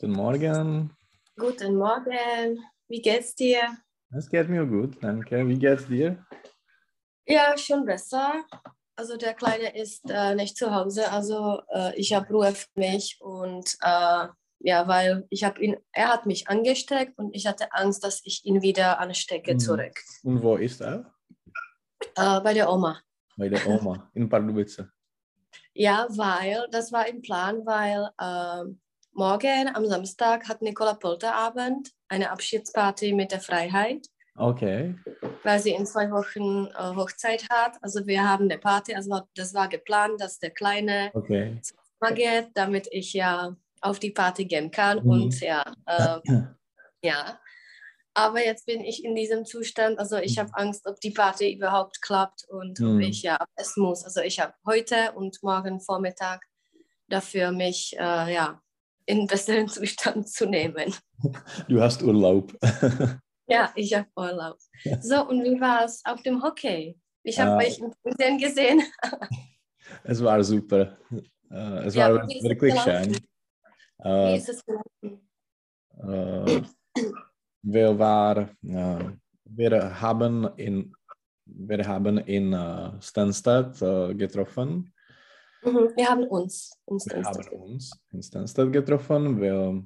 Guten Morgen. Guten Morgen. Wie geht's dir? Es geht mir gut, danke. Wie geht's dir? Ja, schon besser. Also der Kleine ist äh, nicht zu Hause, also äh, ich habe Ruhe für mich und äh, ja, weil ich habe ihn, er hat mich angesteckt und ich hatte Angst, dass ich ihn wieder anstecke Mhm. zurück. Und wo ist er? Äh, bei der Oma. Bei der Oma in Pardubice. Ja, weil das war im Plan, weil ähm, morgen am Samstag hat Nicola Polterabend eine Abschiedsparty mit der Freiheit. Okay. weil sie in zwei Wochen äh, Hochzeit hat. Also wir haben eine Party, also das war geplant, dass der Kleine Okay. mal geht, damit ich ja auf die Party gehen kann Mhm. und ja, äh, ja. Aber jetzt bin ich in diesem Zustand, also ich habe Angst, ob die Party überhaupt klappt und Mhm. ob ich ja es muss. Also ich habe heute und morgen Vormittag dafür mich äh, ja in besseren Zustand zu nehmen. Du hast Urlaub. Ja, ich habe Urlaub. So, und wie war es auf dem Hockey? Ich habe Äh, euch im Fernsehen gesehen. es war super. Äh, es Ja, war wie wirklich schön. Wie Äh, ist es gelaufen? äh, wir, war, äh, wir haben in, wir haben in äh, Stansted äh, getroffen. Mhm, Wir haben uns. uns, Wir haben uns in Stansted getroffen. Wir,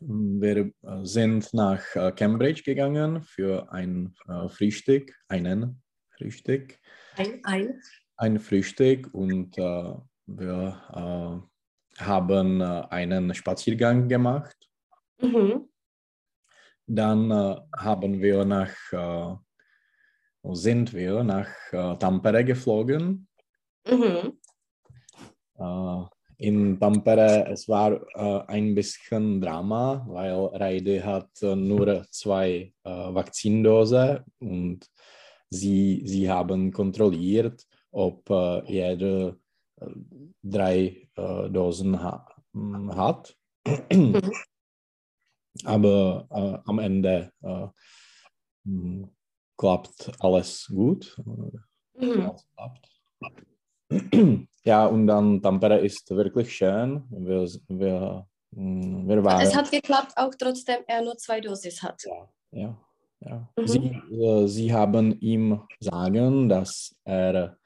wir äh, sind nach äh, Cambridge gegangen für ein äh, Frühstück, einen Frühstück, ein, ein. ein Frühstück und äh, wir äh, haben einen Spaziergang gemacht. Mhm. Dann äh, haben wir nach, sind wir nach Tampere geflogen. Mhm. Äh, in Tampere, es war äh, ein bisschen Drama, weil Reide hat äh, nur zwei äh, Vakzindosen und sie, sie haben kontrolliert, ob äh, jeder äh, drei äh, Dosen ha m, hat. Aber äh, am Ende äh, m, klappt alles gut. Mhm. Alles klappt. Ja, und dann Tampere ist wirklich schön. Wir, wir, mm, wir waren. Es hat geklappt, auch trotzdem er nur zwei Dosis hat. ja, ja, ja. Mhm. Sie, äh, sie haben ihm sagen, dass er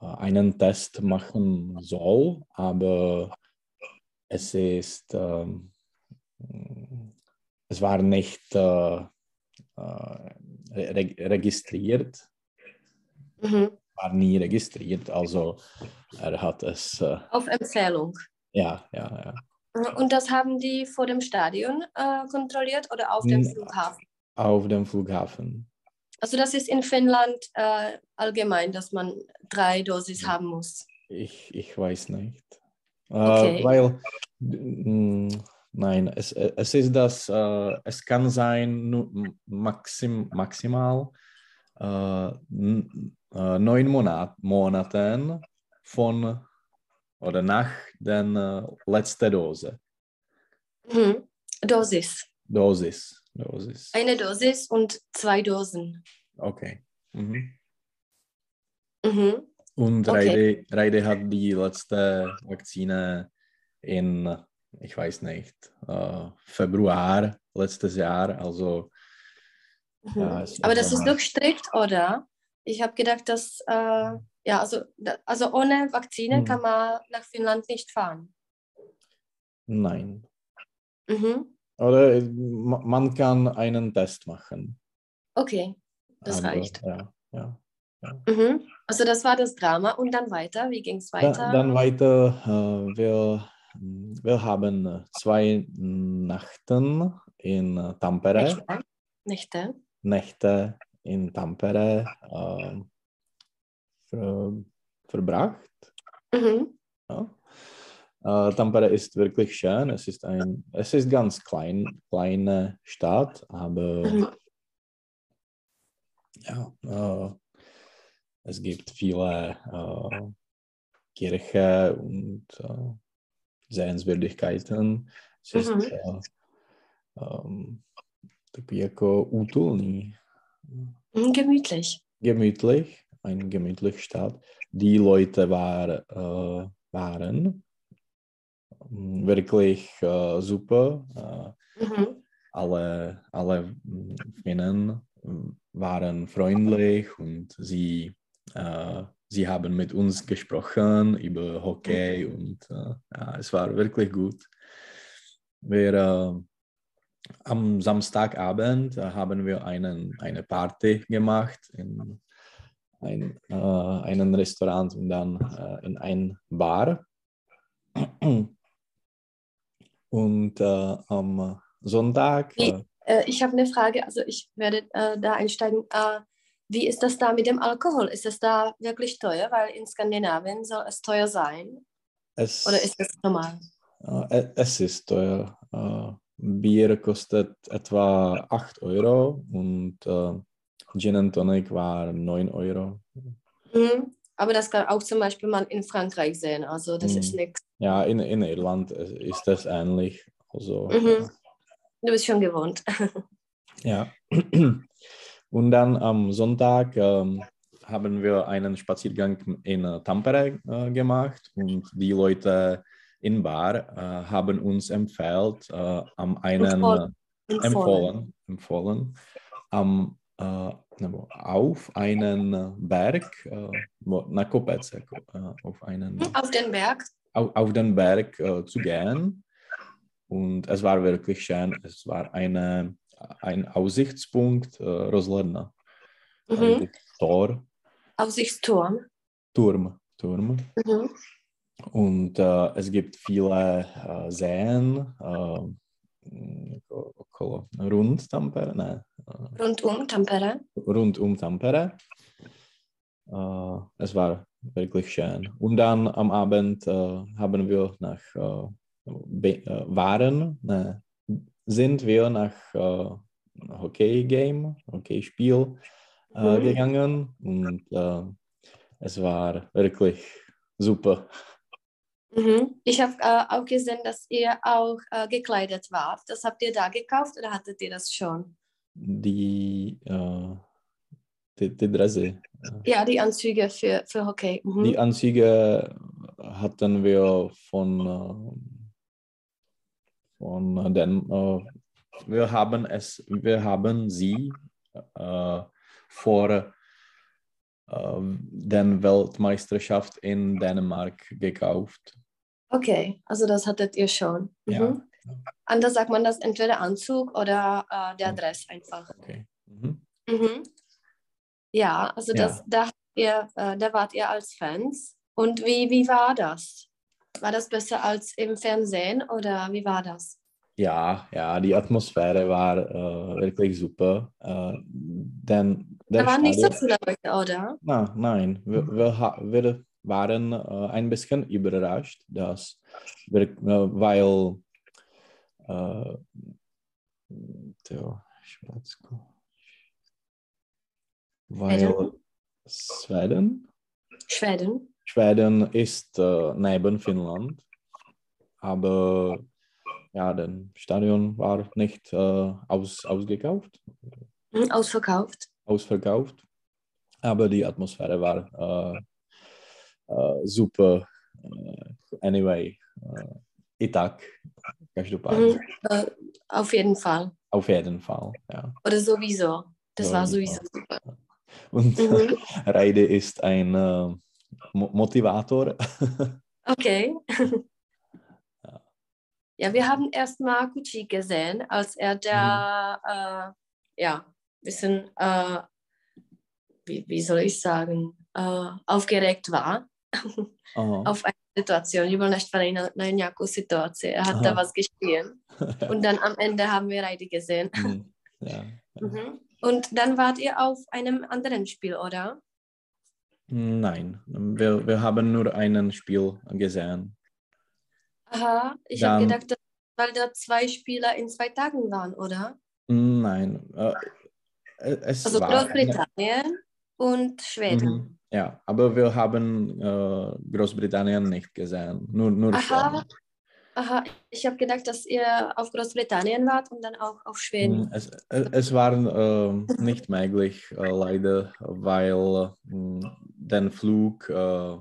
äh, einen Test machen soll, aber es ist, ähm, es war nicht äh, äh, re registriert, Mhm. War nie registriert, also er hat es, äh, Auf Empfehlung. ja, ja, ja. Und das haben die vor dem Stadion äh, kontrolliert oder auf dem. Flughafen? auf dem Flughafen. Also das ist in Finnland äh, allgemein, dass man drei Dosis haben muss. Ich, ich weiß nicht. Äh, Okay. Weil, mm, nein, es, es ist das, äh, es kann sein, maxim, maximal äh, neun Monat, Monaten von oder nach der äh, letzten Dose. Mhm. Dosis. Dosis. Dosis. Eine Dosis und zwei Dosen. Okay. Mhm. Mhm. Und Okay. Reide, Reide hat die letzte Vakzine in, ich weiß nicht, äh, Februar letztes Jahr. Also, Mhm. ja, Aber es das ist doch strikt, oder? Ich habe gedacht, dass, äh, ja, also, also ohne Vakzine Mhm. kann man nach Finnland nicht fahren. Nein. Mhm. Oder äh, ma- man kann einen Test machen. Okay, das Aber, reicht. Ja, ja. Mhm. Also das war das Drama und dann weiter. Wie ging es weiter? dann weiter. Äh, wir, wir haben äh, zwei Nächten in äh, Tampere. Nächte. Nächte. Nächte in Tampere ähm, ver, verbracht. Mhm. Ja. Äh, Tampere ist wirklich schön. Es ist ein, es ist ganz klein, kleine Stadt, aber Mhm. ja, äh, es gibt viele äh, Kirche und äh, Sehenswürdigkeiten. Es ist Mhm. äh, ähm, takový jako útulný. Mhm, Gemütlich. gemütlich, eine gemütliche Stadt. Die Leute war, äh, waren mm, wirklich äh, super. Äh, Mhm. alle, alle Finnen mm, waren freundlich und sie, äh, sie haben mit uns gesprochen über Hockey und äh, es war wirklich gut. Wir, äh, am Samstagabend äh, haben wir einen, eine Party gemacht in ein, äh, einem Restaurant und dann äh, in ein Bar. Und äh, am Sonntag, Wie- äh, Äh, ich habe eine Frage, also ich werde da einsteigen. Wie ist das da mit dem Alkohol? Ist es da wirklich teuer? Weil in Skandinavien soll es teuer sein. es, Oder ist es normal? es ist teuer. Bier kostet etwa 8 Euro und äh, Gin and Tonic war 9 Euro. Mhm. Aber das kann auch zum Beispiel man in Frankreich sehen. Also das Mhm. ist nichts. Ja, in, in Irland ist das ähnlich. Also, Mhm. Du bist schon gewohnt. Ja. Und dann am Sonntag ähm, haben wir einen Spaziergang in äh, Tampere äh, gemacht und die Leute in Bar äh, haben uns empfehlt, äh, am einen Empfohlen. äh, empfohlen, empfohlen am, auf einen Berg, äh, wo- na Kopec, äh, auf einen Mhm. Auf den Berg. auf, auf den Berg zu gehen. Und es war wirklich schön. Es war eine, ein Aussichtspunkt, äh, Roslerna. Mhm. Tor, Aussichtsturm. Turm, Turm. Mhm. Und äh, es gibt viele äh, Seen, äh, rund Tampere, nein, äh, Rund um Tampere. rund um Tampere. Äh, es war wirklich schön. Und dann am Abend äh, haben wir nach waren, ne, sind wir nach äh, Hockey-Game, Hockeyspiel äh, Mhm. gegangen und es war wirklich super. Mhm. Ich habe äh, auch gesehen, dass ihr auch äh, gekleidet wart. Das habt ihr da gekauft oder hattet ihr das schon? Die, äh, die, die Dresse, Ja, die Anzüge für, für Hockey. Mhm. die Anzüge hatten wir von, äh, von den, äh, wir haben es, wir haben sie äh, vor äh, der Weltmeisterschaft in Dänemark gekauft. Okay, also das hattet ihr schon. Mhm. Ja. Anders sagt man das entweder Anzug oder äh, der. Dress einfach. Okay. Mhm. Mhm. Ja, also Ja. das, da, habt ihr, äh, da wart ihr als Fans. Und wie, wie war das? War das besser als im Fernsehen oder wie war das? Ja, ja, die Atmosphäre war äh, wirklich super. Äh, denn Da waren nicht so viele Leute, oder? Na, nein, wir, wir, ha- wir waren äh, ein bisschen überrascht, dass wir, äh, weil äh, Theo, Schwarzko- weil Schweden, Schweden. Schweden ist äh, neben Finnland, aber ja, das Stadion war nicht äh, aus, ausgekauft. Mhm, Ausverkauft. Ausverkauft. Aber die Atmosphäre war äh, äh, super. Äh, anyway, äh, Itak, každopádně. Mhm. Äh, auf jeden Fall. Auf jeden Fall, ja. Oder sowieso. Das war Sowieso. super. Und Mhm. Reide ist ein äh, Mo Motivator. Okay. Ja. Wir haben erst mal Gucci gesehen, als er da, äh, ja, bisschen, äh, wie, wie soll ich sagen, äh, aufgeregt war Aha. auf eine Situation. Ich will nicht von na, na nějakou situaci. Er hat da Aha. was gespielt. Und dann am Ende haben wir Reide gesehen. Hm, ja. Mhm. Und dann wart ihr auf einem anderen Spiel, oder? Nein, wir, wir haben nur ein Spiel gesehen. Aha, ich habe gedacht, dass, weil da zwei Spieler in zwei Tagen waren, oder? Nein, äh, es Also Großbritannien und Schweden. Mhm. Ja, aber wir haben äh, Großbritannien nicht gesehen, nur, nur Aha. Aha, ich habe gedacht, dass ihr auf Großbritannien wart und dann auch auf Schweden. Mm, Es, es es war äh, nicht möglich, äh, leider, weil äh, den Flug äh,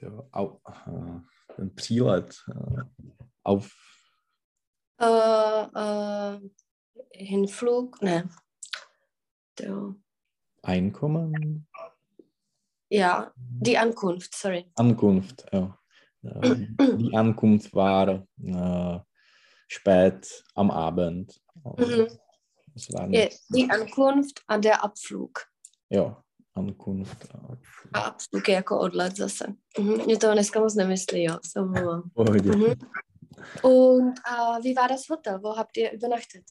der, au, äh, ein Přílet äh, auf Äh, äh, Hinflug, ne. Der, Einkommen, ja, die Ankunft, sorry. Ankunft. Ja. Ähm, die Ankunft war äh, spät am Abend. Also, Mhm. Ja, die Ankunft a der Abflug. ja, Ankunft. äh, A abflug je jako odlet zase. Mhm. Mě to dneska moc nemyslí, jo, se. Mhm. Und äh, wie war das Hotel? Wo habt ihr übernachtet?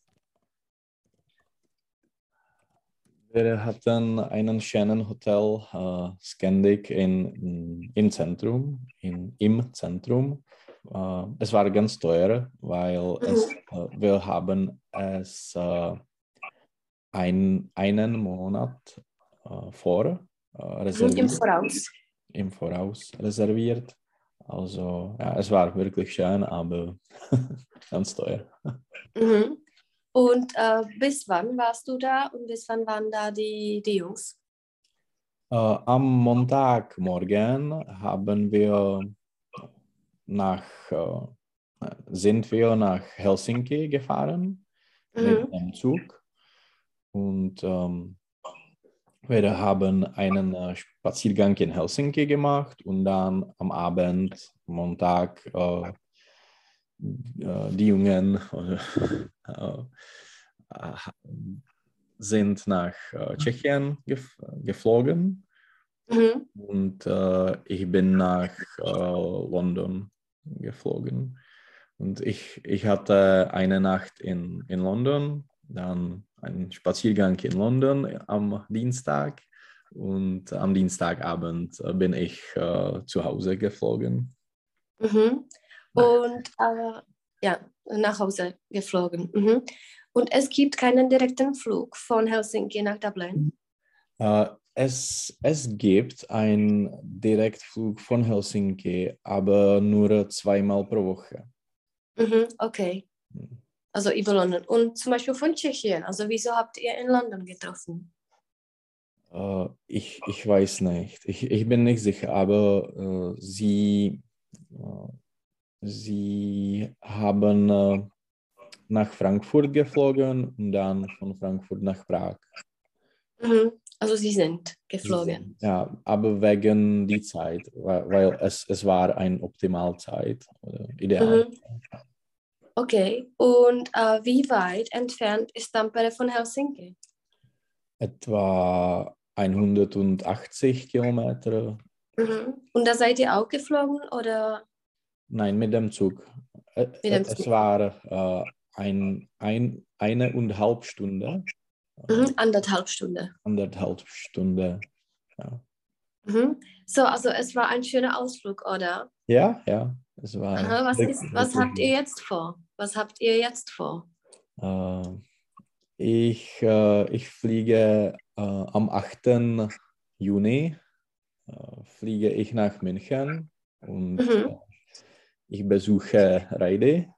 Wir hatten einen schönen Hotel, äh, Scandic, in, in, im Zentrum. In, Im Zentrum. Äh, es war ganz teuer, weil es, äh, wir haben es äh, ein, einen Monat äh, vor äh, Mhm. Im reserviert, Voraus. im Voraus reserviert. Also ja, es war wirklich schön, aber ganz teuer. Mhm. Und äh, bis wann warst du da und bis wann waren da die, die Jungs? Äh, am Montagmorgen haben wir nach, äh, sind wir nach Helsinki gefahren Mhm. mit dem Zug und ähm, wir haben einen äh, Spaziergang in Helsinki gemacht und dann am Abend, Montag, äh, äh, die Jungen äh, äh, sind nach äh, Tschechien gef geflogen Mhm. und äh, ich bin nach äh, London geflogen. Und ich, ich hatte eine Nacht in, in London, dann einen Spaziergang in London am Dienstag und am Dienstagabend äh, bin ich äh, zu Hause geflogen. Mhm. Und äh, ja, nach Hause geflogen. Mhm. Und es gibt keinen direkten Flug von Helsinki nach Dublin. Äh, es, es gibt einen Direktflug von Helsinki, aber nur zweimal pro Woche. Mhm. Okay. Also über London. Und zum Beispiel von Tschechien. Also wieso habt ihr in London getroffen? Äh, ich, ich weiß nicht. Ich, ich bin nicht sicher, aber äh, sie, äh, sie haben äh, nach Frankfurt geflogen und dann von Frankfurt nach Prag. Mhm. Also sie sind geflogen. Ja, aber wegen die Zeit, weil, weil es, es war eine Optimalzeit, oder ideal. Mhm. Okay. Und äh, wie weit entfernt ist Tampere von Helsinki? Etwa 180 Kilometer. Mhm. Und da seid ihr auch geflogen oder? Nein, mit dem Zug. Äh, Mit dem es Zug. war äh, ein, ein, eine und eine halbe Stunde. Äh, Mhm. Anderthalb Stunde. Anderthalb Stunde. Ja. Mhm. So, also es war ein schöner Ausflug, oder? ja, ja. Es war Aha, was, ist, was habt ihr jetzt vor? Was habt ihr jetzt vor? Äh, ich, äh, ich fliege äh, am 8. Juni äh, fliege ich nach München und Mhm. Äh, ich besuche Reide.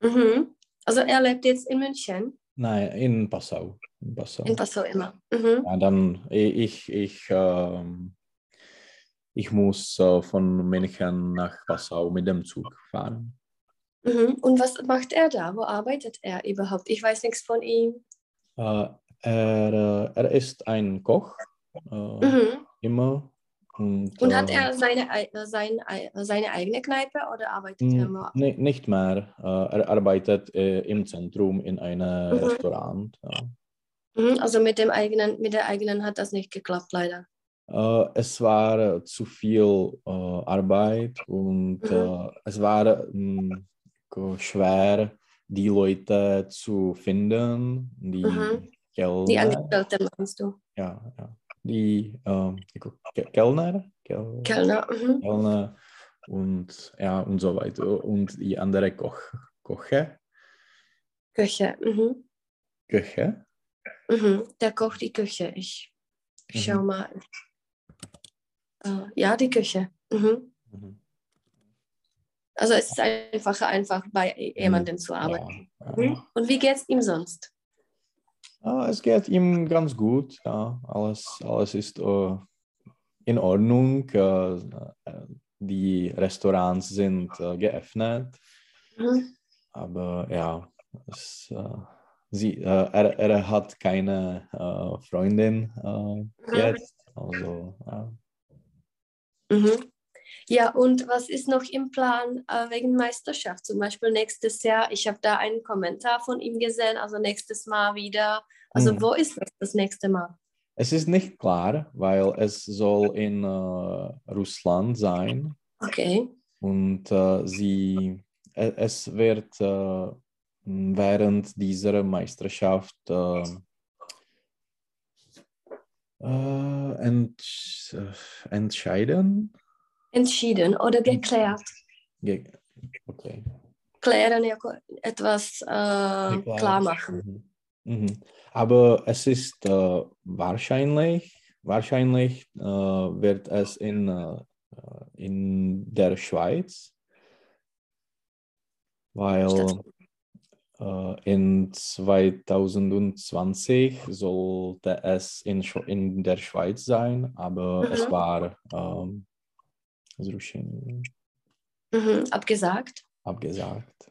Mhm. Also er lebt jetzt in München, Nein, in Passau. In Passau. in Passau immer. Mhm. Ja, dann ich, ich, ähm, ich muss äh, von München nach Passau mit dem Zug fahren. Mhm. Und was macht er da? Wo arbeitet er überhaupt? Ich weiß nichts von ihm. Äh, er, äh, er ist ein Koch, äh, Mhm. immer. Und, Und hat äh, er seine, ei- sein, ei- seine eigene Kneipe oder arbeitet er Mm, nur? Nee, nicht mehr. Äh, er arbeitet äh, im Zentrum in einem Mhm. Restaurant. Ja. Mhm. Also mit dem eigenen, mit der eigenen hat das nicht geklappt, leider. Äh, es war zu viel Arbeit und Mhm. es war go- schwer, die Leute zu finden, die Mhm. Kellner. Die Angestellte meinst du? ja, ja. Die Ke- Kellner, Kel Kellner. Mhm. Kellner und ja und so weiter und die andere Koch, Koche, Küche. Mhm. Köche. Mhm. Der kocht die Küche. Ich, schau Mhm. mal. Äh, ja, die Küche. Mhm. Mhm. Also es ist einfacher, einfach bei jemandem zu arbeiten. Ja, ja. Und wie geht's ihm sonst? Es geht ihm ganz gut. Ja. Alles, alles ist äh, in Ordnung. Äh, äh, die Restaurants sind geöffnet. Mhm. Aber ja, es, sie, er, er hat keine Freundin äh, jetzt. Also, ja. Mhm. Ja, und was ist noch im Plan äh, wegen Meisterschaft? Zum Beispiel nächstes Jahr, ich habe da einen Kommentar von ihm gesehen, also nächstes Mal wieder. Also Mhm. wo ist das das nächste Mal? Es ist nicht klar, weil es soll in äh, Russland sein Okay. und äh, sie, e- es wird äh, während dieser Meisterschaft äh, äh, entscheiden. Entschieden oder geklärt. Ge okay. Klären, etwas äh, klar machen. Mhm. Mhm. Aber es ist äh, wahrscheinlich, wahrscheinlich äh, wird es in, äh, in der Schweiz, weil äh, in 2020 sollte es in, in der Schweiz sein, aber es Mhm. war ähm, zrušený, Mhm. Abgesagt. abgesagt.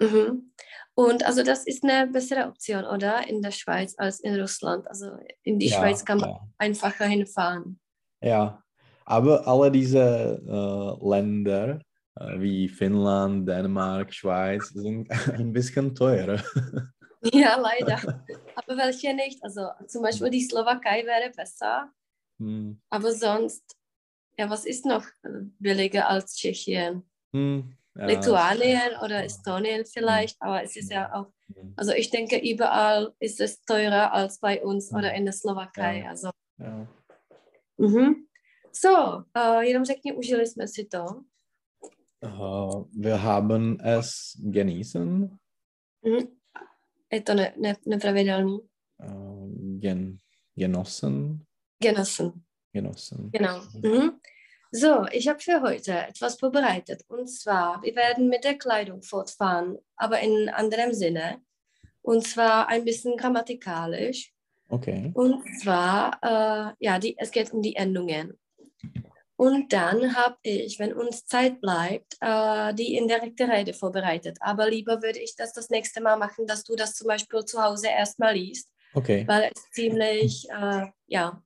Mhm. Und also das ist eine bessere Option, oder? In der Schweiz als in Russland. Also in die Ja, Schweiz kann man ja. einfacher hinfahren. Ja, aber alle diese äh, Länder äh, wie Finnland, Dänemark, Schweiz sind ein bisschen teurer. Ja, leider. Aber welche nicht? Also zum Beispiel die Slowakei wäre besser, Hm, aber sonst, ja, was ist noch billiger als Tschechien? hm, ja, Lituanien oder Estonien vielleicht, aber es ist ja auch, hm, also ich denke, überall ist es teurer als bei uns oder in der Slowakei. Ja. Also, ja. mhm. So, uh, jenom řekni, užili jsme si to. Äh, wir haben es genießen, Mhm. Je to ne, ne, nepravidelný. äh, gen, genossen, Genossen. genossen. Genau. Mhm. So, ich habe für heute etwas vorbereitet. Und zwar, wir werden mit der Kleidung fortfahren, aber in anderem Sinne. Und zwar ein bisschen grammatikalisch. Okay. Und zwar, äh, ja, die, es geht um die Endungen. Und dann habe ich, wenn uns Zeit bleibt, äh, die indirekte Rede vorbereitet. Aber lieber würde ich das das nächste Mal machen, dass du das zum Beispiel zu Hause erstmal liest Okay. weil es ziemlich, äh, ja,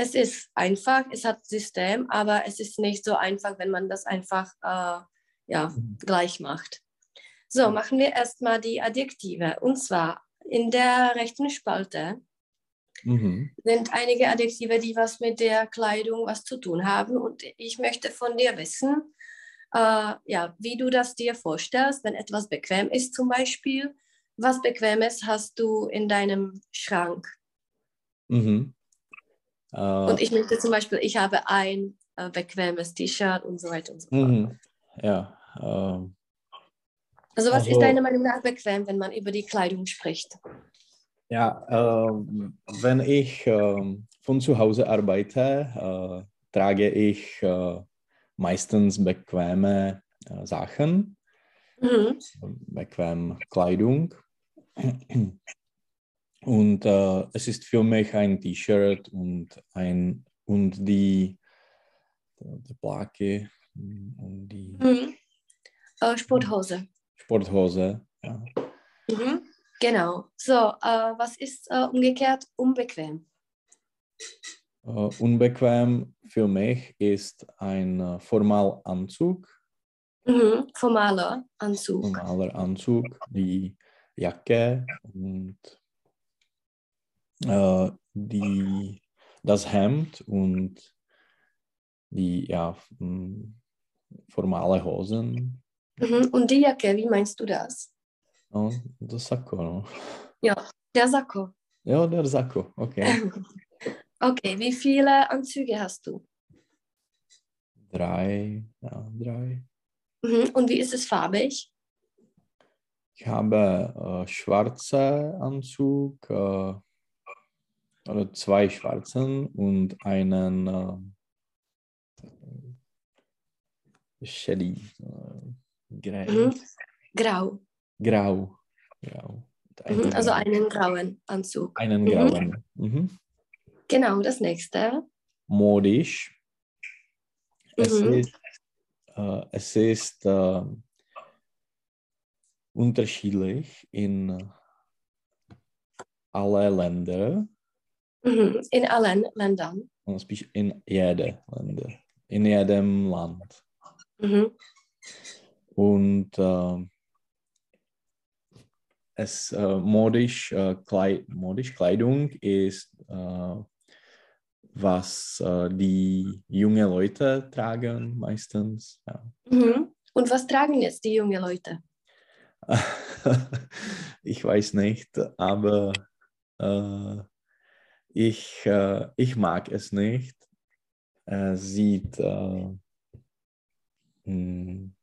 es ist einfach, es hat System, aber es ist nicht so einfach, wenn man das einfach, äh, ja, Mhm. gleich macht. So, machen wir erstmal die Adjektive. Und zwar in der rechten Spalte Mhm. sind einige Adjektive, die was mit der Kleidung was zu tun haben. Und ich möchte von dir wissen, äh, ja, wie du das dir vorstellst, wenn etwas bequem ist zum Beispiel. Was Bequemes hast du in deinem Schrank? Mhm. Äh, Und ich möchte zum Beispiel, ich habe ein äh, bequemes T-Shirt und so weiter und so fort. mhm. Ja. ähm, Also was Also- ist deiner Meinung nach bequem, wenn man über die Kleidung spricht? Ja, ähm, wenn ich ähm, von zu Hause arbeite, äh, trage ich äh, meistens bequeme äh, Sachen, Mhm. bequem Kleidung. Und äh, es ist für mich ein T-Shirt und ein und die, die Plake und die Mhm. Äh, Sporthose. Sporthose. Ja. Mhm. Genau. So, äh, was ist äh, umgekehrt unbequem? Äh, unbequem für mich ist ein äh, Formalanzug, Mhm. Formaler Anzug. formaler Anzug, die Jacke und äh, die, das Hemd und die ja, formale Hosen Mhm. Und die Jacke, wie meinst du das? und das Sakko. No? Ja, der Sakko. Ja, der Sakko, okay. Okay, wie viele Anzüge hast du? Drei, ja, drei. Mhm. Und wie ist es farbig? Ich habe äh, schwarze Anzug, äh, oder zwei schwarzen und einen äh, Shelly, äh, grau. Mhm. Grau. grau. grau. Einen Mhm. Also einen grauen Anzug. einen Mhm. grauen. Mhm. Genau, das nächste. Modisch. Es, Mhm. ist, äh, es ist äh, unterschiedlich in alle Länder. Mhm. In allen Ländern. In jedem Länder. In jedem Land. Mhm. Und äh, es äh, modisch, äh, Kleid, modisch Kleidung ist, äh, was äh, die jungen Leute tragen meistens. Ja. Mhm. Und was tragen jetzt die jungen Leute? ich weiß nicht, aber äh, ich, äh, ich mag es nicht. Es sieht äh, hm,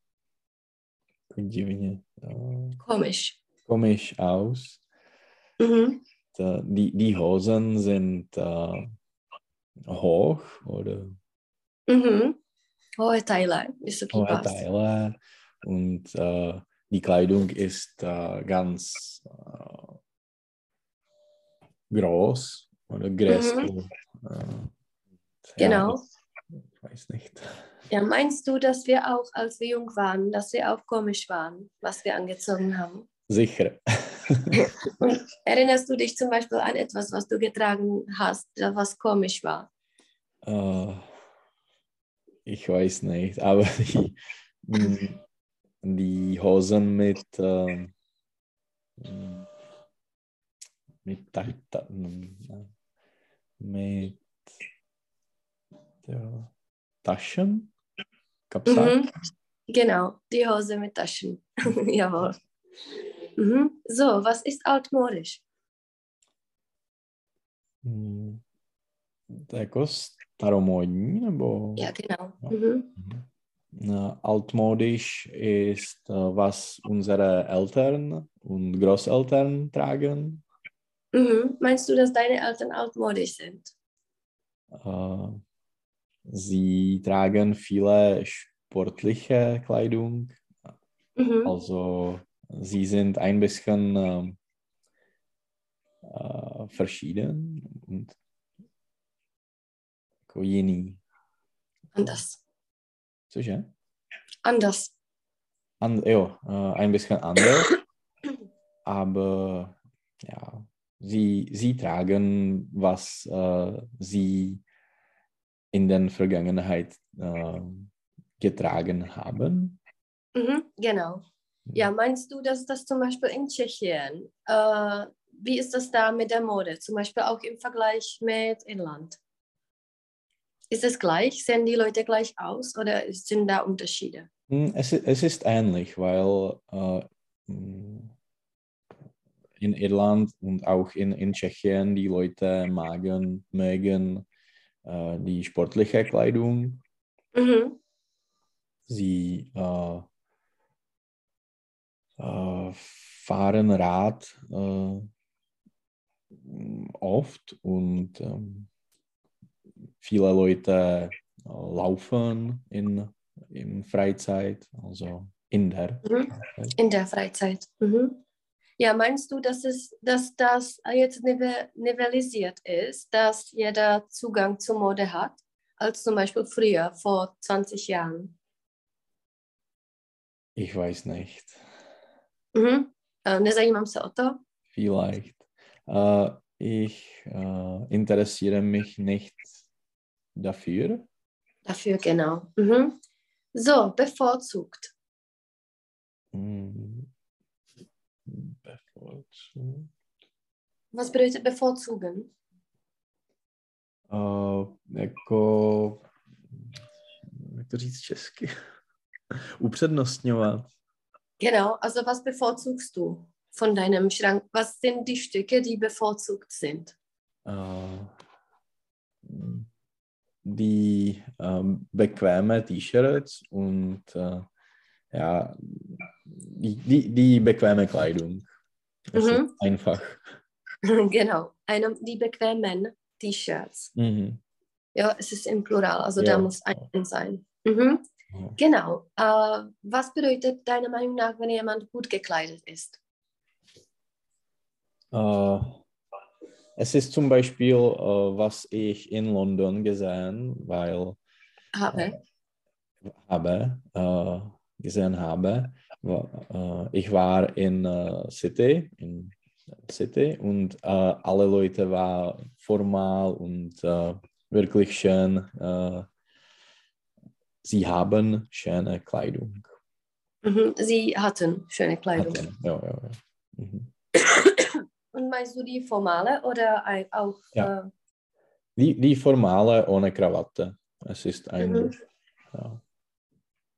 komisch. komisch aus. Mhm. Die, die Hosen sind äh, hoch oder mhm. hohe Teile. Ist okay hohe Teile und äh, die Kleidung ist äh, ganz äh, groß oder größer. Mhm. genau. Ja, ich weiß nicht. Ja, meinst du, dass wir auch, als wir jung waren, dass wir auch komisch waren, was wir angezogen haben? Sicher. Und erinnerst du dich zum Beispiel an etwas, was du getragen hast, was komisch war? Uh, ich weiß nicht, aber die, hm, die Hosen mit, uh, mit, mit ja, Taschen, Mhm. Genau, die Hose mit Taschen. Jawohl. Mhm. So, was ist altmodisch? To jako staromodní, nebo? Ja, genau. Ja. Mhm. Altmodisch ist, was unsere Eltern und Großeltern tragen. Mhm. Meinst du, dass deine Eltern altmodisch sind? Uh, sie tragen viele sportliche Kleidung. Mhm. Also sie sind ein bisschen uh, verschieden und jiný. Anders. Cože? Anders. An, jo, uh, ein bisschen anders. aber ja, sie, sie tragen, was uh, sie in der Vergangenheit uh, getragen haben. Mhm, genau. Ja, meinst du, dass das zum Beispiel in Tschechien, äh, wie ist das da mit der Mode? Zum Beispiel auch im Vergleich mit Inland? Ist es gleich? Sehen die Leute gleich aus oder sind da Unterschiede? Es, es ist ähnlich, weil äh, in Irland und auch in, in Tschechien die Leute magen, mögen äh, die sportliche Kleidung. Mhm. Sie äh, äh, fahren Rad äh, oft und ähm, viele Leute laufen in, in Freizeit, also in der mhm. Freizeit. In der Freizeit. Mhm. Ja, meinst du, dass, es, dass das jetzt nivellisiert ist, dass jeder Zugang zur Mode hat, als zum Beispiel früher, vor 20 Jahren? Ich weiß nicht. Mhm. Nezajímám se o to? Vielleicht. Uh, ich uh, interessiere mich nicht dafür. Dafür, genau. Mhm. So, bevorzugt. Mm. Bevorzugt. Was bedeutet bevorzugen? Uh, jako, jak to říct česky? Upřednostňovat. Genau, also was bevorzugst du von deinem Schrank? Was sind die Stücke, die bevorzugt sind? Uh, die ähm, bequeme T-Shirts und äh, ja, die, die, die bequeme Kleidung. Das Mhm. ist einfach. genau, eine, die bequemen T-Shirts. Mhm. Ja, es ist im Plural, also Ja. da muss ein sein. Mhm. Ja. Genau. Äh, was bedeutet deiner Meinung nach, wenn jemand gut gekleidet ist? Äh, es ist zum Beispiel, äh, was ich in London gesehen, weil Habe. habe, äh, gesehen habe, äh, ich war in äh, City, in City und äh, alle Leute waren formal und wirklich schön. Sie haben schöne Kleidung. Mhm. Sie hatten schöne Kleidung. Hatten. Ja, ja, ja. Mhm. Und meinst du die formale oder auch? Ja. Äh, Die, die formale ohne Krawatte. Es ist ein. Mhm. Ja.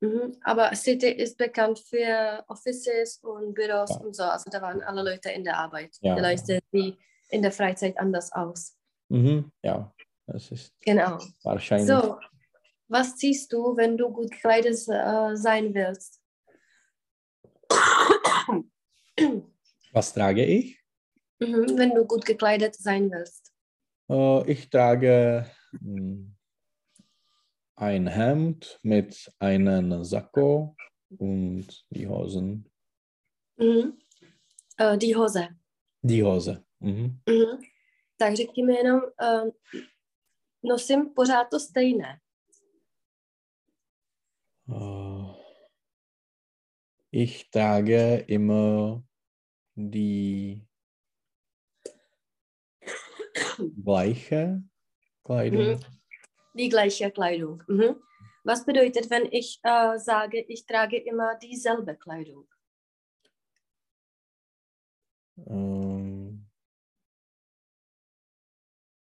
Mhm. Aber City ist bekannt für Offices und Büros Ja. und so. Also da waren alle Leute in der Arbeit. Ja. Vielleicht sehen sie in der Freizeit anders aus. Mhm. ja, es ist Genau. wahrscheinlich. So, was ziehst du, wenn du gut gekleidet äh, sein willst? Was trage ich? Mhm, wenn du gut gekleidet sein willst. Äh, ich trage hm, ein Hemd mit einem Sakko und die Hosen. Mhm. Eh, die Hose. Die Hose. Mhm. Mhm. Tak řekni mi jenom, uh, nosím pořád to stejné. Äh, ich trage immer die gleiche Kleidung. Mhm. Die gleiche Kleidung. Mhm. Was bedeutet, wenn ich äh, sage, ich trage immer dieselbe Kleidung? Um,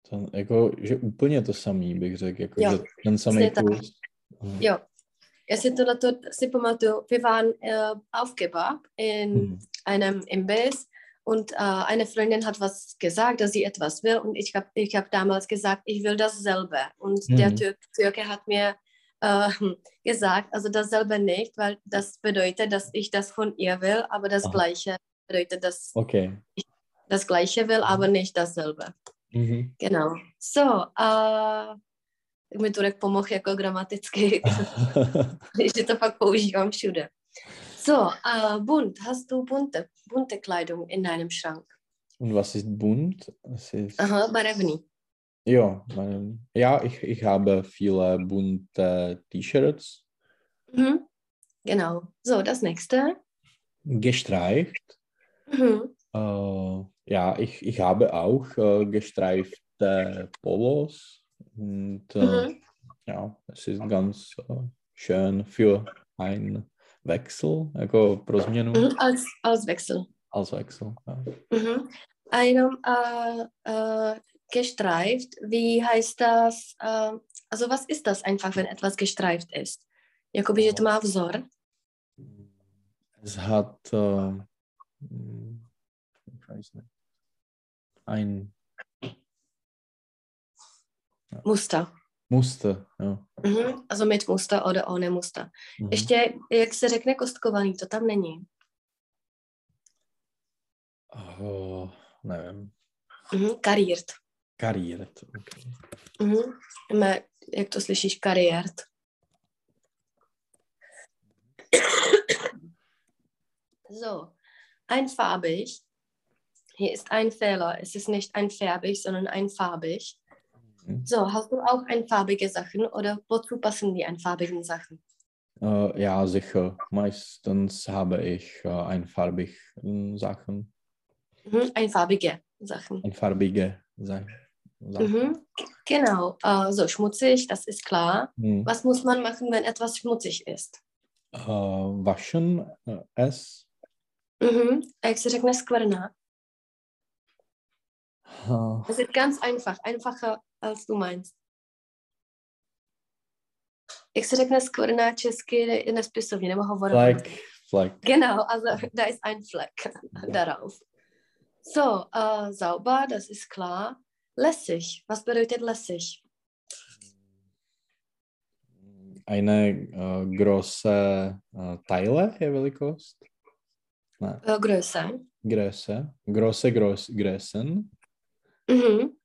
to, jako, že úplně to samý bych řekl, jako, Jo, že ten samý kurz. Mhm. Jo. Já si tohleto si pamatuju, wir waren äh, auf Kebab in Mhm. einem Imbiss und äh, eine Freundin hat was gesagt, dass sie etwas will und ich habe ich hab damals gesagt, ich will dasselbe. Und der Mhm. Tür Türke hat mir äh, gesagt, also dasselbe nicht, weil das bedeutet, dass ich das von ihr will, aber das Aha. Gleiche bedeutet, dass Okay. das Gleiche will, aber nicht dasselbe. Mhm. Genau. So, tak mi Turek pomohl jako gramaticky, že to fakt používám všude. So, uh, bunt. Hast du bunte, bunte Kleidung in deinem Schrank? Und was ist bunt? Es ist, Aha, barevný. ja, meine, ja ich, ich habe viele bunte T-Shirts Mhm. Genau. So, das nächste. gestreift. Mhm. Äh, ja, ich, ich habe auch äh, gestreifte Polos. Und äh, Mhm. ja, es ist ganz äh, schön für einen Wechsel, jako pro změnu Mhm. Als, als Wechsel. als Wechsel. Ja. Mhm. Einem äh, äh, gestreift, wie heißt das? Äh, also was ist das einfach, wenn etwas gestreift ist? Jakoby, že to má vzor. Es hat äh, ich weiß nicht, ein Muster. Muster. Ja. Mhm. Also mit Muster oder ohne Muster. Mhm. Ještě, jak se řekne kostkovaný, to tam není. Oh, nevím, Mhm. Kariert. kariert. Okay. Mhm. Má, jak to slyšíš, kariert. So, einfarbig. Hier ist ein Fehler. Es ist nicht einfärbig, sondern einfarbig. Mhm. So, hast du auch einfarbige Sachen oder wozu passen die einfarbigen Sachen? Äh, ja, sicher. Meistens habe ich äh, einfarbig hm, Sachen, Mhm. Einfarbige Sachen. einfarbige Sa- Sachen. Mhm. Genau. Äh, so, schmutzig, das ist klar. Hm. Was muss man machen, wenn etwas schmutzig ist? Äh, waschen äh, es. Mhm. Jak se řekne skvrna? Das ist ganz einfach, einfacher als du meinst. Jak se řekne skvrna česky nespisovně nebo hovorově? Fleck, Fleck. Genau, also da ist ein Fleck darauf. So, äh, sauber, das ist klar. Lässig, was bedeutet lässig? Eine äh, große äh, Teile je velikost. Ne, Äh, Größe. Größe. Große Groß, Größen. Mhm.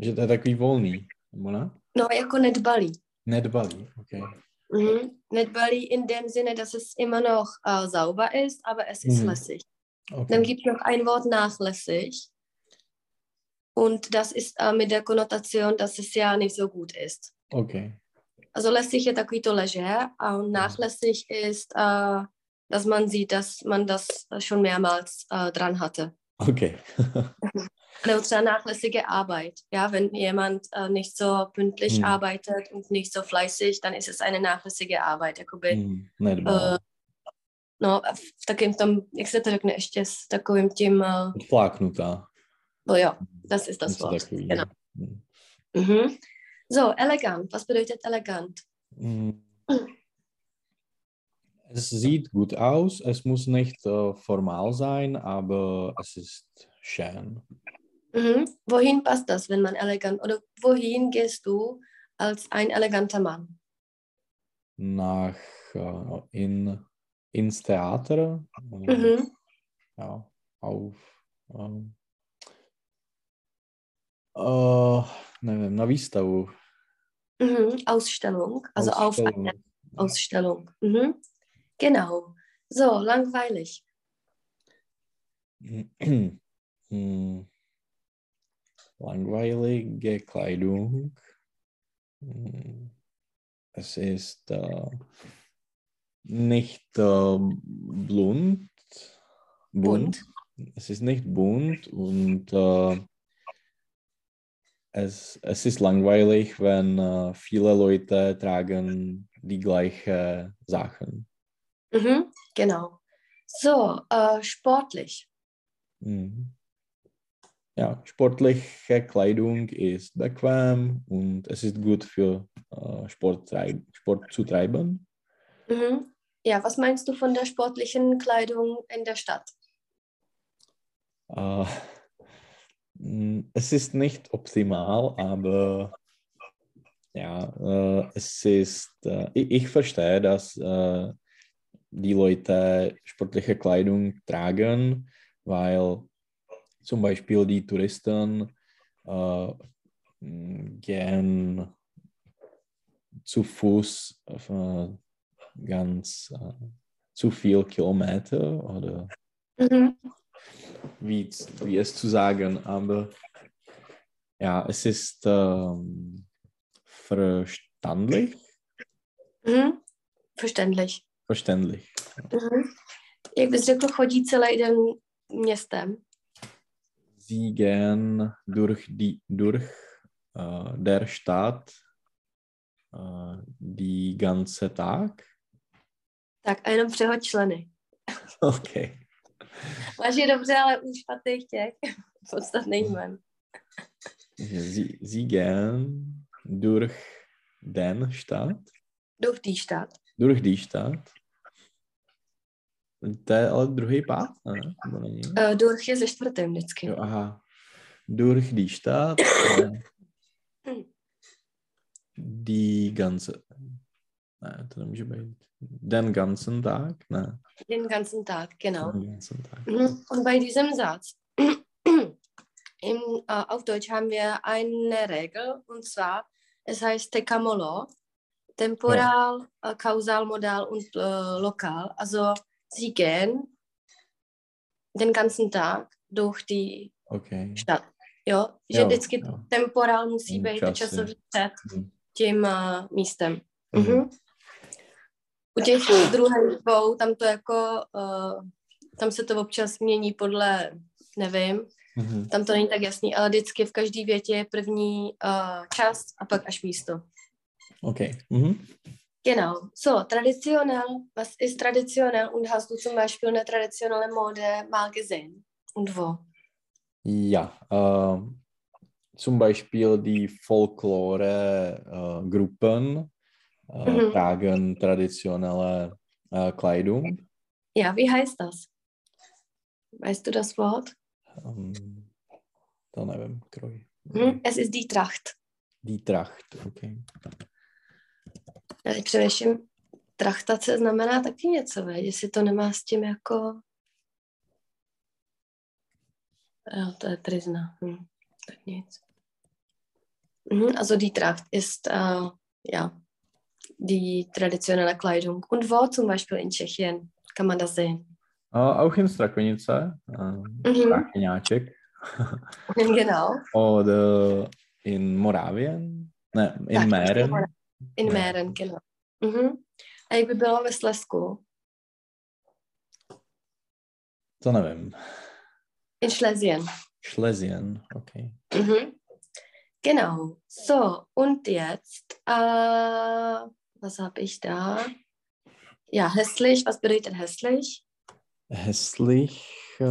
Že to je takový volný, nebo ne? No, jako nedbalý. Nedbalý, okay. Mhm. Nedbalý in dem Sinne, dass es immer noch äh, sauber ist, aber es ist Mhm. lässig. okay. Dann gibt es noch ein Wort nachlässig. Und das ist äh, mit der Konnotation, dass es ja nicht so gut ist. okay. Also lässig je takový to ležer a nachlässig ist, äh, dass man sieht, dass man das schon mehrmals dran hatte. Okay. Nebo třeba nachlässige Arbeit. Ja, wenn jemand äh, nicht so pünktlich Hm. arbeitet und nicht so fleißig, dann ist es eine nachlässige Arbeit. Jakoby, nedbá. eh, no, v takým tom, jak se to řekne ještě, s takovým tím, uh, Odfláknutá. no jo, das ist das Wort. takového. Genau. Hm. Mhm. So, elegant. Was bedeutet elegant? Hm. Es sieht gut aus, es muss nicht äh, formal sein, aber es ist schön. Mhm. Wohin passt das, wenn man elegant, oder wohin gehst du als ein eleganter Mann? Nach äh, in, ins Theater, äh, Mhm. ja, auf ähm, äh, nevím, na výstavu. Mhm. Ausstellung, also auf Ausstellung. eine Ausstellung. Mhm. Genau. So, langweilig. Hm. Langweilige Kleidung. Hm. Es ist äh, nicht äh, bunt, bunt. Es ist nicht bunt und äh, es, es ist langweilig, wenn äh, viele Leute tragen die gleichen Sachen. Mhm. Genau. So, äh, sportlich. Mhm. Ja, sportliche Kleidung ist bequem und es ist gut für äh, Sport, Sport zu treiben. Mhm. Ja, was meinst du von der sportlichen Kleidung in der Stadt? Äh, mh, es ist nicht optimal, aber ja, äh, es ist, äh, ich, ich verstehe, dass äh, die Leute sportliche Kleidung tragen, weil zum Beispiel die Touristen äh, gehen zu Fuß äh, ganz äh, zu viel Kilometer oder Mhm. wie, wie es zu sagen, aber ja, es ist ähm, verständlich. Mhm. Verständlich. Verständlich. Mhm. Jak bys řekl, chodí celý den městem? Sie gehen durch, die, durch äh, der Stadt äh, die ganze Tag. Tak a jenom přehoď členy. Okay. Máš je dobře, ale u špatných těch podstatných jmen. Sie, sie gehen durch den Stadt, Durch die Stadt. Die Stadt. To je ale druhý pád, ne? Nebo není? Uh, durch je ze čtvrtým vždycky. Jo, aha. Durch die Stadt. die ganze. Ne, to nemůže být. Den ganzen Tag? Ne. Den ganzen Tag, genau. Den ganzen Tag. Und bei diesem Satz, im, äh, auf Deutsch haben wir eine Regel, und zwar, es heißt Tekamolo, Temporal, äh, Kausal, Modal und äh, Lokal. Also sie gehen den ganzen Tag durch die Okay. Stadt. Jo, že Jo, vždycky jo. temporál musí Mm, být časy. časový před Mhm. tím uh, místem. Mhm. Mhm. U těch druhých dvou, tam to jako, uh, tam se to občas mění podle, nevím, Mhm. tam to není tak jasný, ale vždycky v každé větě je první uh, čas a pak až místo. Okay. Mhm. Genau. So, traditionell, was ist traditionell und hast du zum Beispiel eine traditionelle Mode mal gesehen? Und wo? Ja. ähm, zum Beispiel die Folklore-Gruppen äh, Mhm. tragen traditionelle äh, Kleidung. Ja, wie heißt das? Weißt du das Wort? Ähm, to nevím, kroj. Hm? Es ist die Tracht. Die Tracht, okay. Přemýšlím, trachtace znamená taky něco, veď? jestli to nemá s tím jako... Jo, to je trizna. Hm. Tak nic. Mhm, also die Tracht ist, äh, ja, die traditionelle Kleidung. Und wo zum Beispiel in Tschechien kann man das sehen? Äh, auch in Strakonice, äh, Mhm. Genau. Oder in Moravien, ne, in Mähren. In Mähren, genau. Mhm. A jak by bylo ve Slesku? To nevím. In Schlesien. Schlesien, okay. Mhm. Genau. So, und jetzt, äh, was habe ich da? Ja, hässlich. Was bedeutet hässlich? Hässlich, je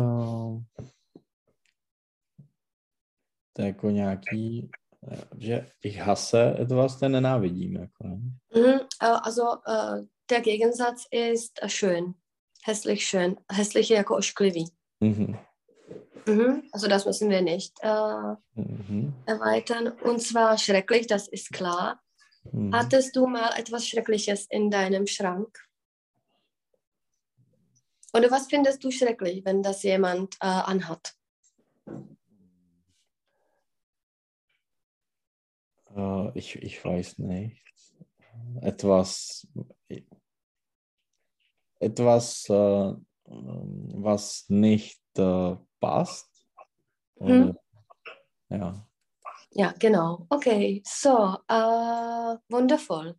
jako nějaký, že ich hasse etwas, ten nenávidím. Jako, ne? Mhm. Also, äh, der Gegensatz ist äh, schön. Hässlich, schön. Hässlich jako ošklivý. Mhm. Mhm. Also, das müssen wir nicht äh, Mhm. erweitern. Und zwar schrecklich, das ist klar. Mhm. Hattest du mal etwas Schreckliches in deinem Schrank? Oder was findest du schrecklich, wenn das jemand äh, anhat? Äh, ich, ich weiß nicht. Etwas, etwas, äh, was nicht äh, passt. Hm. Ja. Ja, genau. Okay, so, äh, wundervoll.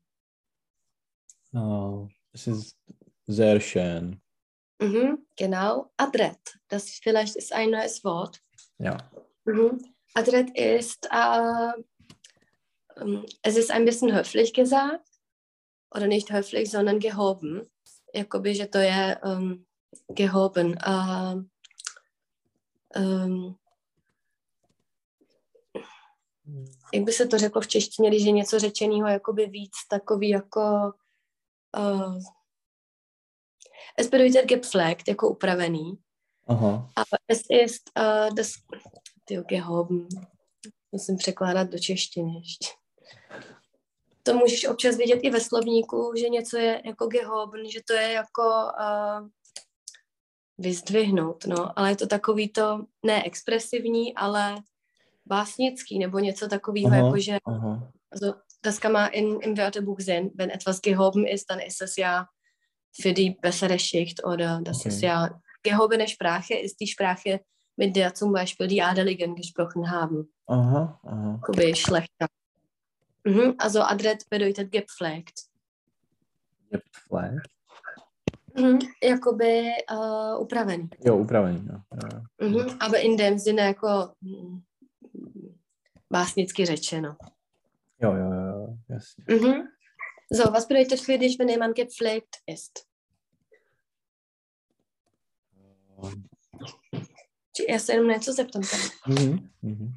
Äh, es ist sehr schön. Mhm, genau. Adrett, das vielleicht ist ein neues Wort. Ja. Mhm. Adrett ist, ähm, es ist ein bisschen höflich gesagt. Oder nicht höflich, sondern gehoben. Jakoby, že to je um, gehoben. Uh, um, jak by se to řeklo v češtině, když je něco řečeného jakoby víc takový jako uh, es bedeutet gepflegt, jako upravený. Aha. Aber es ist uh, das, tyjo, gehoben, musím překládat do češtiny ještě. To můžeš občas vidět i ve slovníku, že něco je jako gehoben, že to je jako uh, vyzdvihnout, no, ale je to takový to, ne expresivní, ale básnický, nebo něco takového, Aha, jako že aha. Also das kann man in, im Wörterbuch sehen. Wenn etwas gehoben ist, dann ist es ja für die bessere Schicht oder das Okay. ist ja gehobene Sprache ist die Sprache, mit der zum Beispiel die Adeligen gesprochen haben. Aha, aha. Jakoby schlechter. Mhm, also adret bedeutet gepflegt. Gepflegt. Mhm, jakoby uh, upravený. Jo, upravený. Jo. Jo. Mhm, aber in dem Sinne jako mm, básnicky řečeno. jo, jo, jo, jasně. Mhm. So, was bedeutet für dich, wenn jemand gepflegt ist? Či já se jenom něco zeptám tady. Mhm,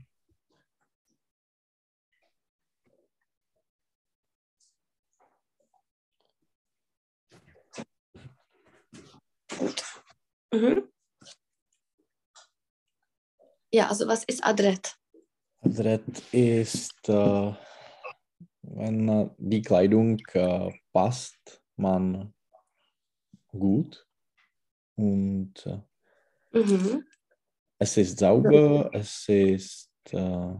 mhm. Ja, also was ist Adret? Adrett ist, äh, wenn äh, die Kleidung äh, passt, man gut und äh, Mhm. es ist sauber, es ist, äh,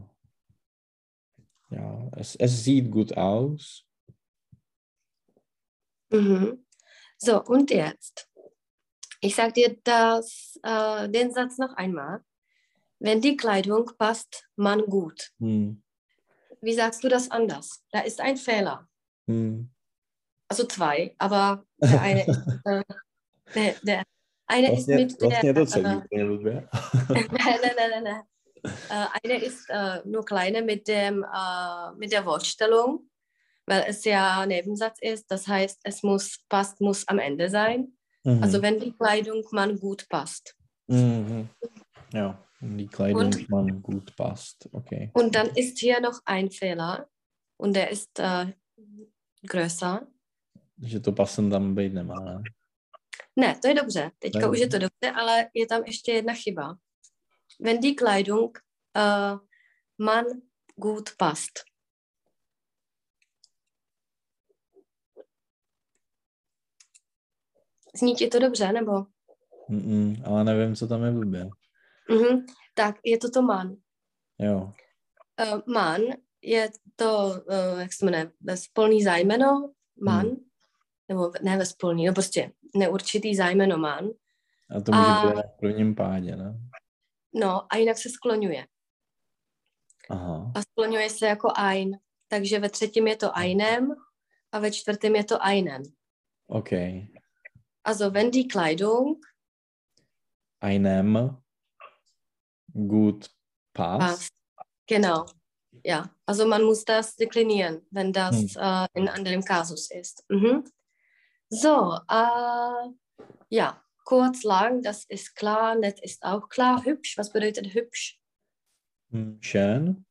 ja, es, es sieht gut aus. Mhm. So, und jetzt? Ich sage dir das, äh, den Satz noch einmal. Wenn die Kleidung passt, man gut. Hm, Wie sagst du das anders? Da ist ein Fehler. hm. Also zwei, aber der eine ist, äh, der, der eine ist Vlastně, mit der, äh, nein, nein, nein, nein. Äh, eine ist äh, nur kleine mit, dem, äh, mit der Wortstellung, weil es ja Nebensatz ist. Das heißt, es muss, passt, muss am Ende sein. Mhm. Also wenn die Kleidung man gut passt. Mhm. Ja, und die Kleidung Und- man gut passt. Okay. Und dann ist hier noch ein Fehler und der ist äh, größer. Že to pasen tam být nemá, ne? Ne, to je dobře. Teďka Ne. už je to dobře, ale je tam ještě jedna chyba. Wenn die Kleidung äh, man gut passt. Zní ti to dobře, nebo? Mm-mm, ale nevím, co tam je blbě. Mhm. Tak, je to to man. Jo. Uh, man je to, uh, jak se jmenuje, bezpolný zájmeno, man, Hmm. nebo ne bezpolný, no prostě neurčitý zájmeno man. A to může A- být na prvním pádě, ne? No a jinak se skloňuje. Aha. A skloňuje se jako ein. Takže ve třetím je to einem a ve čtvrtém je to einen. Okay. Also wenn die Kleidung Einem gut passt. passt. Genau. Ja, also man muss das deklinieren, wenn das Hm. äh, in anderem Kasus ist. Mhm. So, äh, ja, kurz, lang, das ist klar, nett ist auch klar. Hübsch, was bedeutet hübsch? Hm, Schön.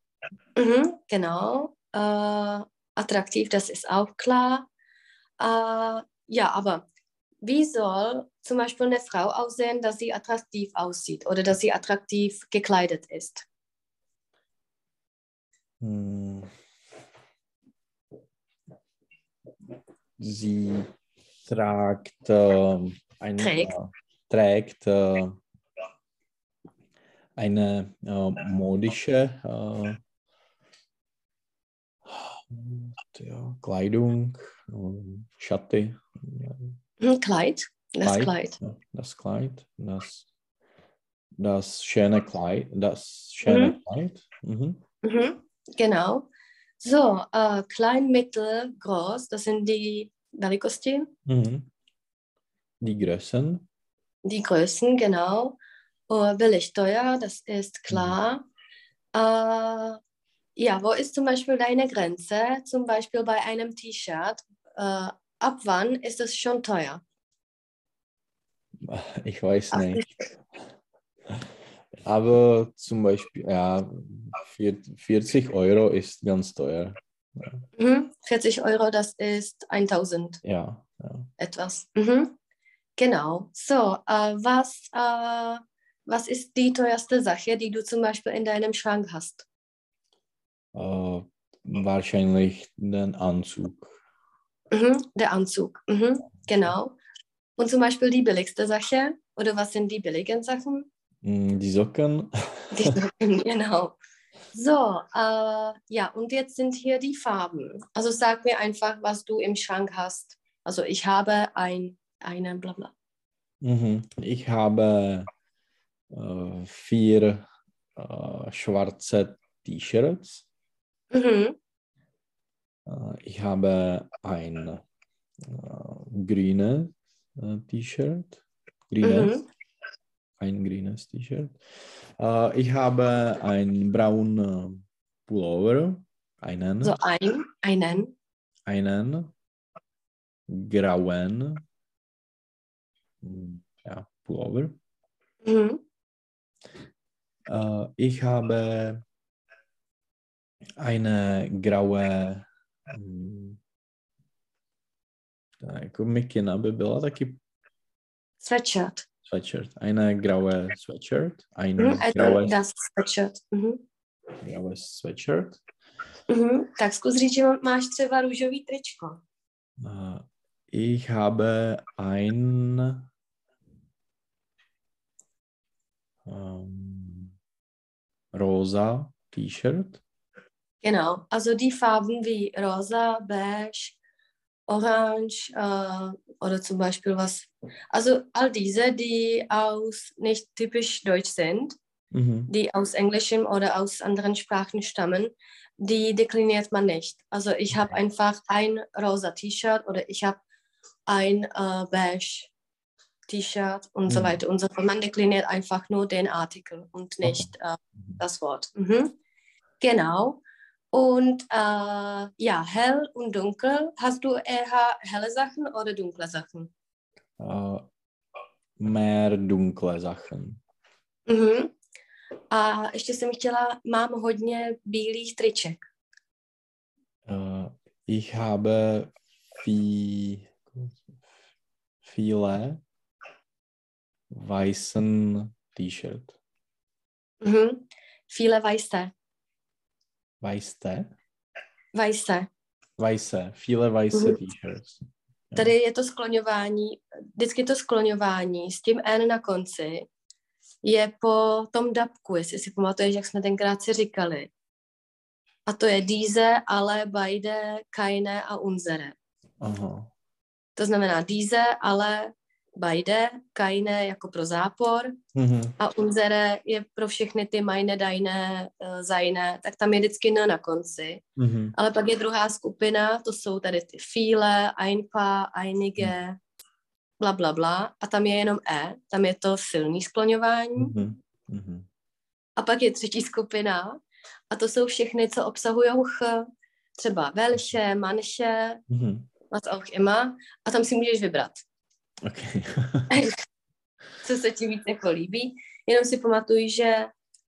Mhm, genau. Äh, attraktiv, das ist auch klar. Äh, ja, aber wie soll zum Beispiel eine Frau aussehen, dass sie attraktiv aussieht oder dass sie attraktiv gekleidet ist? Hm. Sie tragt äh, ein, Trägt. Äh, trägt äh, eine äh, modische äh, Kleidung, äh, Schatte, Kleid, das Kleid. Kleid. das Kleid, das, das schöne Kleid, das schöne Mhm. Kleid. Mhm. Mhm, genau. So, äh, klein, mittel, groß, das sind die Velikosti, Mhm. Die Größen. die Größen, genau. Uh, billig, teuer, das ist klar. Äh, ja, wo ist zum Beispiel deine Grenze? Zum Beispiel bei einem T-Shirt. Äh, ab wann ist es schon teuer? Ich weiß nicht. Aber zum Beispiel, ja, vier- 40 Euro ist ganz teuer. Mhm, 40 Euro, das ist 1000 Ja, ja. etwas. Mhm. Genau. So, äh, was, äh, was ist die teuerste Sache, die du zum Beispiel in deinem Schrank hast? Äh, wahrscheinlich den Anzug. Mhm, der Anzug. Mhm, genau. Und zum Beispiel die billigste Sache? Oder was sind die billigen Sachen? Mm, Die Socken. Die Socken, genau. So, äh, ja, und jetzt sind hier die Farben. Also sag mir einfach, was du im Schrank hast. Also ich habe ein, einen, bla bla. Mhm. Ich habe äh, vier äh, schwarze T-Shirts. Mhm, ich habe ein äh, grünes äh, T-Shirt. Grünes. mhm, ein grünes T-Shirt. Äh, ich habe ein braunen Pullover, einen, so ein, einen. einen grauen ja, Pullover. Mhm, Äh, ich habe eine graue jako mikina by byla taky Sweatshirt. sweatshirt. Eine graue Sweatshirt. Ein also graues, das Sweatshirt. Mhm. graues Sweatshirt. Mhm. Tak zkus říct, že máš třeba růžový tričko. Äh, Ich habe ein ähm, rosa T-Shirt. Genau, also die Farben wie rosa, beige, orange äh, oder zum Beispiel was. Also all diese, die aus nicht typisch deutsch sind, Mhm. die aus Englischem oder aus anderen Sprachen stammen, die dekliniert man nicht. Also ich habe einfach ein rosa T-Shirt oder ich habe ein äh, beige T-Shirt und so Mhm. weiter und so fort. Man dekliniert einfach nur den Artikel und nicht äh, das Wort. Mhm. Genau. Und äh, ja, hell und dunkel. Hast du eher helle Sachen oder dunkle Sachen? Äh, mehr dunkle Sachen. Mhm. A ještě jsem chtěla, mám hodně bílých triček. Äh, ich habe vie, viele weißen T-Shirt. Mhm. Viele weiße. Weiße? Weiße. Weiße. Viele weiße Mhm. T-Shirts. Tady je to skloňování, vždycky to skloňování s tím N na konci je po tom dapku, jestli si pamatuješ, jak jsme tenkrát si říkali. A to je diese, ale, beide, keine a unsere. Aha. To znamená diese, ale, beide, keine jako pro zápor Mhm. a unsere je pro všechny ty meine, deine, uh, seine, tak tam je vždycky n na konci. Mhm. Ale pak je druhá skupina, to jsou tady ty viele, ein paar, einige, bla, bla, bla. A tam je jenom E, tam je to silný skloňování. Mhm. Mhm. A pak je třetí skupina a to jsou všechny, co obsahují ch, třeba was auch immer. A tam si můžeš vybrat, Okay. co se ti víc jako líbí. Jenom si pamatuj, že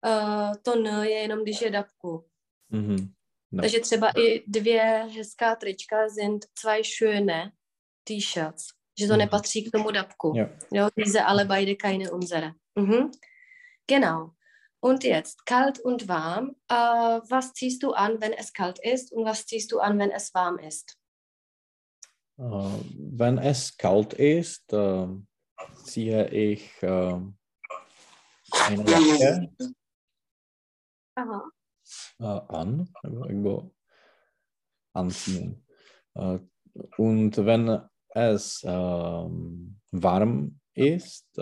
uh, to N je jenom, když je dabku. mhm. No. Takže třeba i dvě hezká trička sind zwei schöne T-shirts. Že to Mhm. nepatří k tomu dabku. Ja. Jo, diese alle beide keine unsere. Mhm. Genau. Und jetzt kalt und warm. Äh, was ziehst du an, wenn es kalt ist und was ziehst du an, wenn es warm ist? Äh, wenn es kalt ist, ähm, ziehe ich ähm, eine Jacke äh, an, irgendwo anziehen. Äh, und wenn es ähm, warm ist,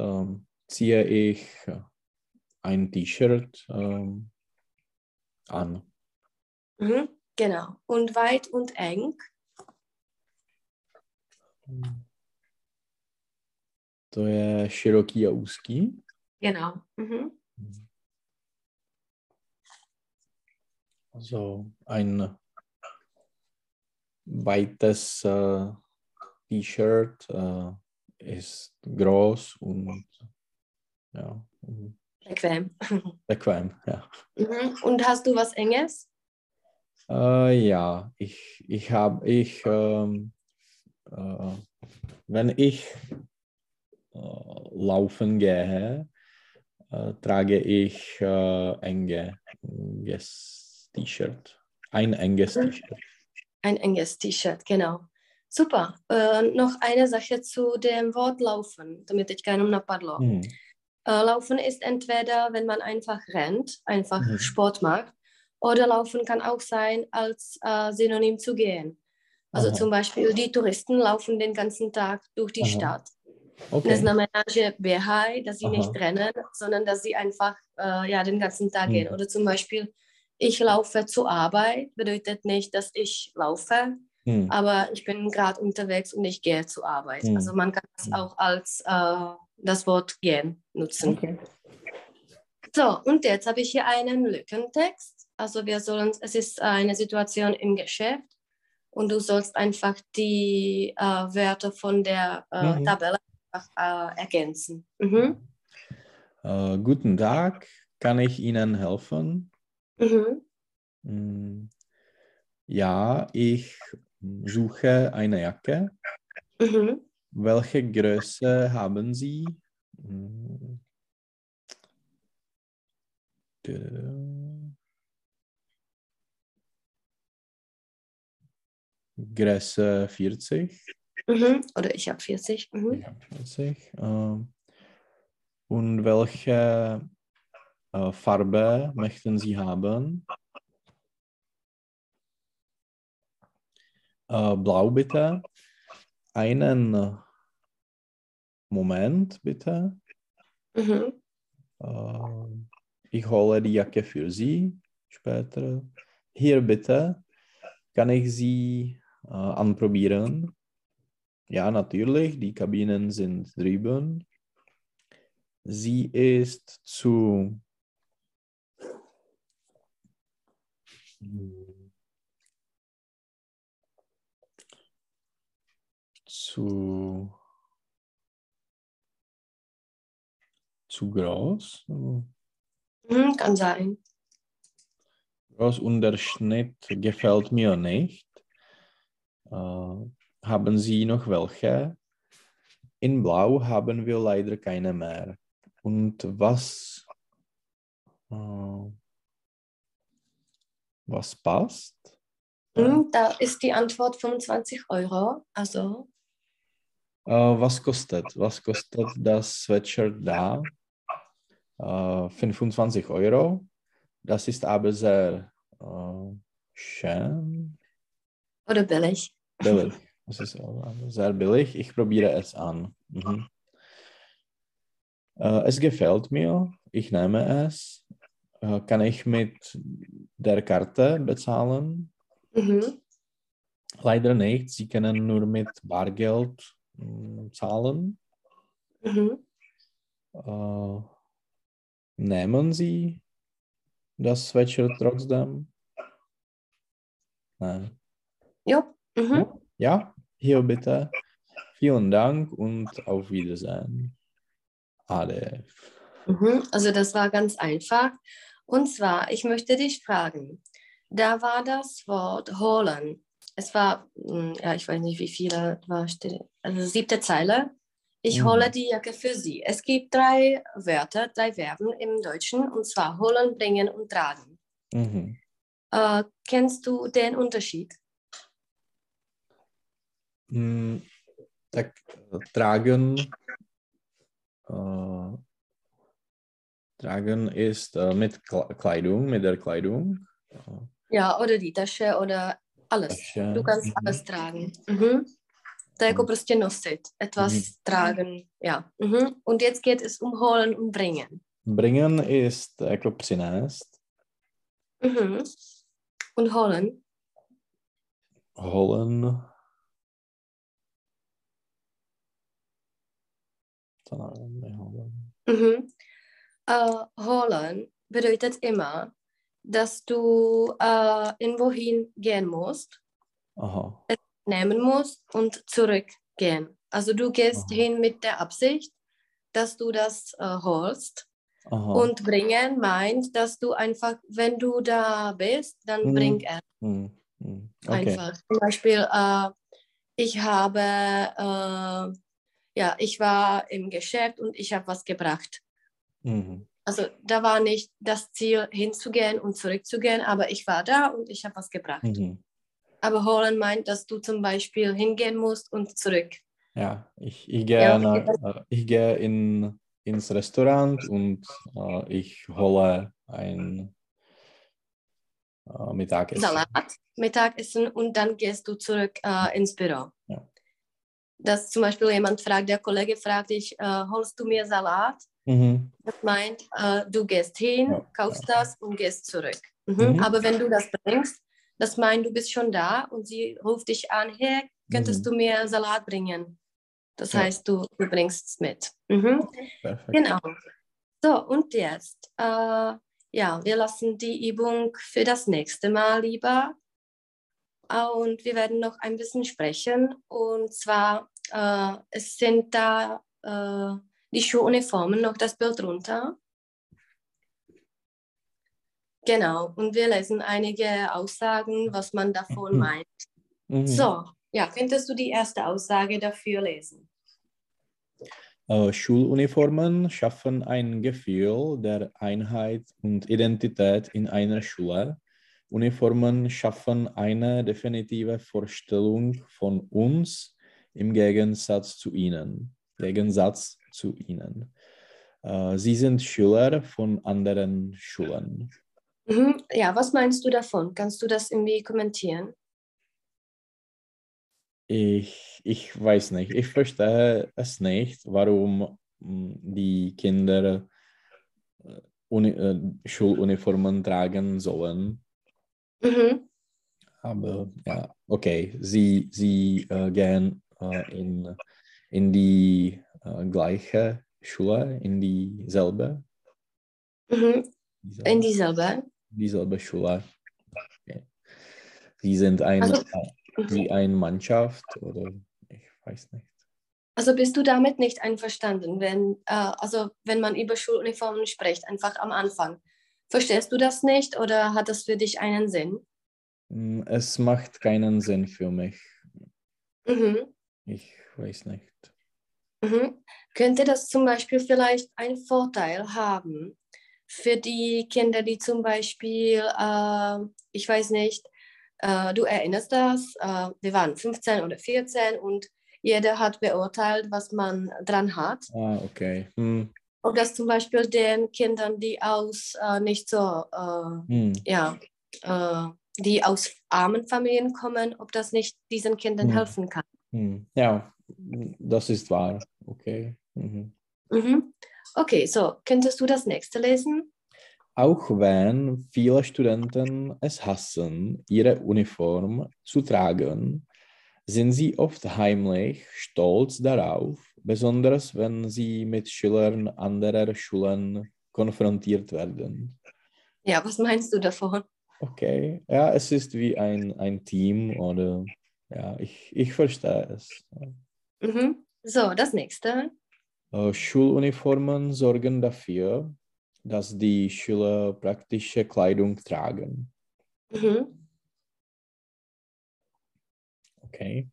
ziehe ich ein T-Shirt an. Mhm. Genau. Und weit und eng. To je široký a úzký. Genau. Mhm. Also ein weites äh, T-Shirt äh, ist groß und ja, und Bequem. bequem. Ja, Mhm. Und hast du was Enges? äh, ja ich, ich habe, ich, ähm, äh, wenn ich äh, laufen gehe, äh, trage ich äh, enge, enges T-Shirt. Ein enges Mhm. T-Shirt. Ein enges T-Shirt, genau. Super. Äh, noch eine Sache zu dem Wort laufen, damit teďka jenom napadlo. Hm. Äh, laufen ist entweder, wenn man einfach rennt, einfach Mhm. Sport macht, oder laufen kann auch sein als äh, Synonym zu gehen. Also Aha. zum Beispiel die Touristen laufen den ganzen Tag durch die Aha. Stadt. Okay. Že běhají, dass sie Aha. nicht rennen, sondern dass sie einfach äh, ja, den ganzen Tag Mhm. gehen. Oder zum Beispiel, ich laufe zur Arbeit, bedeutet nicht, dass ich laufe, Hm. aber ich bin gerade unterwegs und ich gehe zur Arbeit. Mhm. Also man kann es Mhm. auch als äh, das Wort gehen nutzen. Okay. So, und jetzt habe ich hier einen Lückentext. Also wir sollen, es ist eine Situation im Geschäft und du sollst einfach die äh, Wörter von der äh, Mhm. Tabelle äh, ergänzen. Mhm. Äh, guten Tag, kann ich Ihnen helfen? Mhm. Hm, Ja, ich suche eine Jacke. Mhm. Welche Größe haben Sie? Hm. Dö- Größe 40. Mhm. Oder ich habe 40. Mhm. Ich habe 40. Ähm, und welche äh, Farbe möchten Sie haben? Äh, blau bitte. Einen Moment bitte. Mhm. Äh, ich hole die Jacke für Sie später. Hier bitte. Kann ich sie äh, anprobieren? Ja, natürlich. Die Kabinen sind drüben. Sie ist zu zu zu groß. Mhm. Kann sein. Groß und der Schnitt gefällt mir nicht. Haben Sie noch welche? In Blau haben wir leider keine mehr. Und was, äh, was passt? Mhm. Da ist die Antwort 25 Euro. Also, Äh, was kostet? Was kostet das Sweatshirt da? Äh, 25 Euro. Das ist aber sehr schön. oder billig. Billig. Das ist sehr billig. Ich probiere es an. Mhm. Äh, es gefällt mir, ich nehme es. Kann ich mit der Karte bezahlen? Mhm. Leider nicht, Sie können nur mit Bargeld mm, zahlen. Mhm. Äh, nehmen Sie das Sweatshirt trotzdem? Nein. Ja. Mhm. Ja, hier bitte. Vielen Dank und auf Wiedersehen. Ade. Mhm. Also das war ganz einfach. Und zwar, ich möchte dich fragen, da war das Wort holen. Es war, hm, ja, ich weiß nicht, wie viele war, steht- also siebte Zeile. Ich Mhm. hole die Jacke für Sie. Es gibt drei Wörter, drei Verben im Deutschen, und zwar holen, bringen und tragen. Mhm. Äh, kennst du den Unterschied? Mm, Tak eh, tragen, äh, tragen ist äh, mit Kle- Kleidung, mit der Kleidung. Ja, oder die Tasche oder alles. Tasche, Du kannst mhm. alles tragen. Mhm. To je jako Mhm. prostě nosit, etwas Mhm. tragen, ja. Mhm. Und jetzt geht es um holen und bringen. Bringen ist jako přinést, Mhm. Und holen, holen. Neholen. mhm. Äh, holen bedeutet immer, dass du äh, irgendwohin gehen musst, Aha. nehmen musst und zurückgehen. Also du gehst Aha. hin mit der Absicht, dass du das äh, holst. Aha. Und bringen meint, dass du einfach, wenn du da bist, dann Mhm. bring es Hm, hm. Okay. einfach. Zum Beispiel, ich habe, ja, ich war im Geschäft und ich habe was gebracht. Mhm. Also da war nicht das Ziel, hinzugehen und zurückzugehen, aber ich war da und ich habe was gebracht. Mhm. Aber holen meint, dass du zum Beispiel hingehen musst und zurück. Ja, ich, ich gehe, Ja, nach, äh, ich gehe in, ins Restaurant und äh, ich hole ein äh, Mittagessen. Salat, Mittagessen und dann gehst du zurück äh, ins Büro. Ja. Dass zum Beispiel jemand fragt, der Kollege fragt dich, äh, holst du mir Salat? Mhm. Das meint, äh, du gehst hin, Ja, kaufst das und gehst zurück. Mhm. Mhm. Aber wenn du das bringst, das meint, du bist schon da und sie ruft dich an, hey, könntest Mhm. du mir Salat bringen? Das Ja. heißt, du, du bringst es mit. Mhm. Genau. So, und jetzt, äh, ja, wir lassen die Übung für das nächste Mal lieber. Äh, Und wir werden noch ein bisschen sprechen. Und zwar, äh, es sind da äh, die Schuluniformen, noch das Bild runter. Genau, und wir lesen einige Aussagen, was man davon Mhm. meint. Mhm. So, ja, könntest du die erste Aussage dafür lesen? Äh, Schuluniformen schaffen ein Gefühl der Einheit und Identität in einer Schule. Uniformen schaffen eine definitive Vorstellung von uns im Gegensatz zu ihnen. Gegensatz zu ihnen. Äh, Sie sind Schüler von anderen Schulen. Mhm. Ja, was meinst du davon? Kannst du das irgendwie kommentieren? Ich, ich weiß nicht, ich verstehe es nicht, warum mm, die Kinder äh, Uni, äh, Schuluniformen tragen sollen. Mhm. Aber ja, okay, sie, sie äh, gehen äh, in, in die äh, gleiche Schule, in dieselbe, Mhm. dieselbe, In dieselbe. dieselbe Schule. Okay. Sie sind ein, Also- wie eine Mannschaft oder ich weiß nicht. Also bist du damit nicht einverstanden, wenn, äh, also wenn man über Schuluniformen spricht, einfach am Anfang? Verstehst du das nicht oder hat das für dich einen Sinn? Mm, Es macht keinen Sinn für mich. Mhm. Ich weiß nicht. Mhm. Könnte das zum Beispiel vielleicht einen Vorteil haben für die Kinder, die zum Beispiel, äh, ich weiß nicht, äh, du erinnerst das, äh, wir waren 15 oder 14 und jeder hat beurteilt, was man dran hat. Ah, okay. Hm, Ob das zum Beispiel den Kindern, die aus äh, nicht so, äh, hm, ja, äh, die aus armen Familien kommen, ob das nicht diesen Kindern Hm. helfen kann. hm. Ja, das ist wahr. Okay. Mhm. Mhm. Okay, so, könntest du das nächste lesen? Auch wenn viele Studenten es hassen, ihre Uniform zu tragen, sind sie oft heimlich stolz darauf, besonders wenn sie mit Schülern anderer Schulen konfrontiert werden. Ja, was meinst du davon? Okay, ja, es ist wie ein, ein Team oder ja, ich, ich verstehe es. Mhm. So, das nächste. Äh, Schuluniformen sorgen dafür, dass die Schüler praktische Kleidung tragen. Mhm. Okay.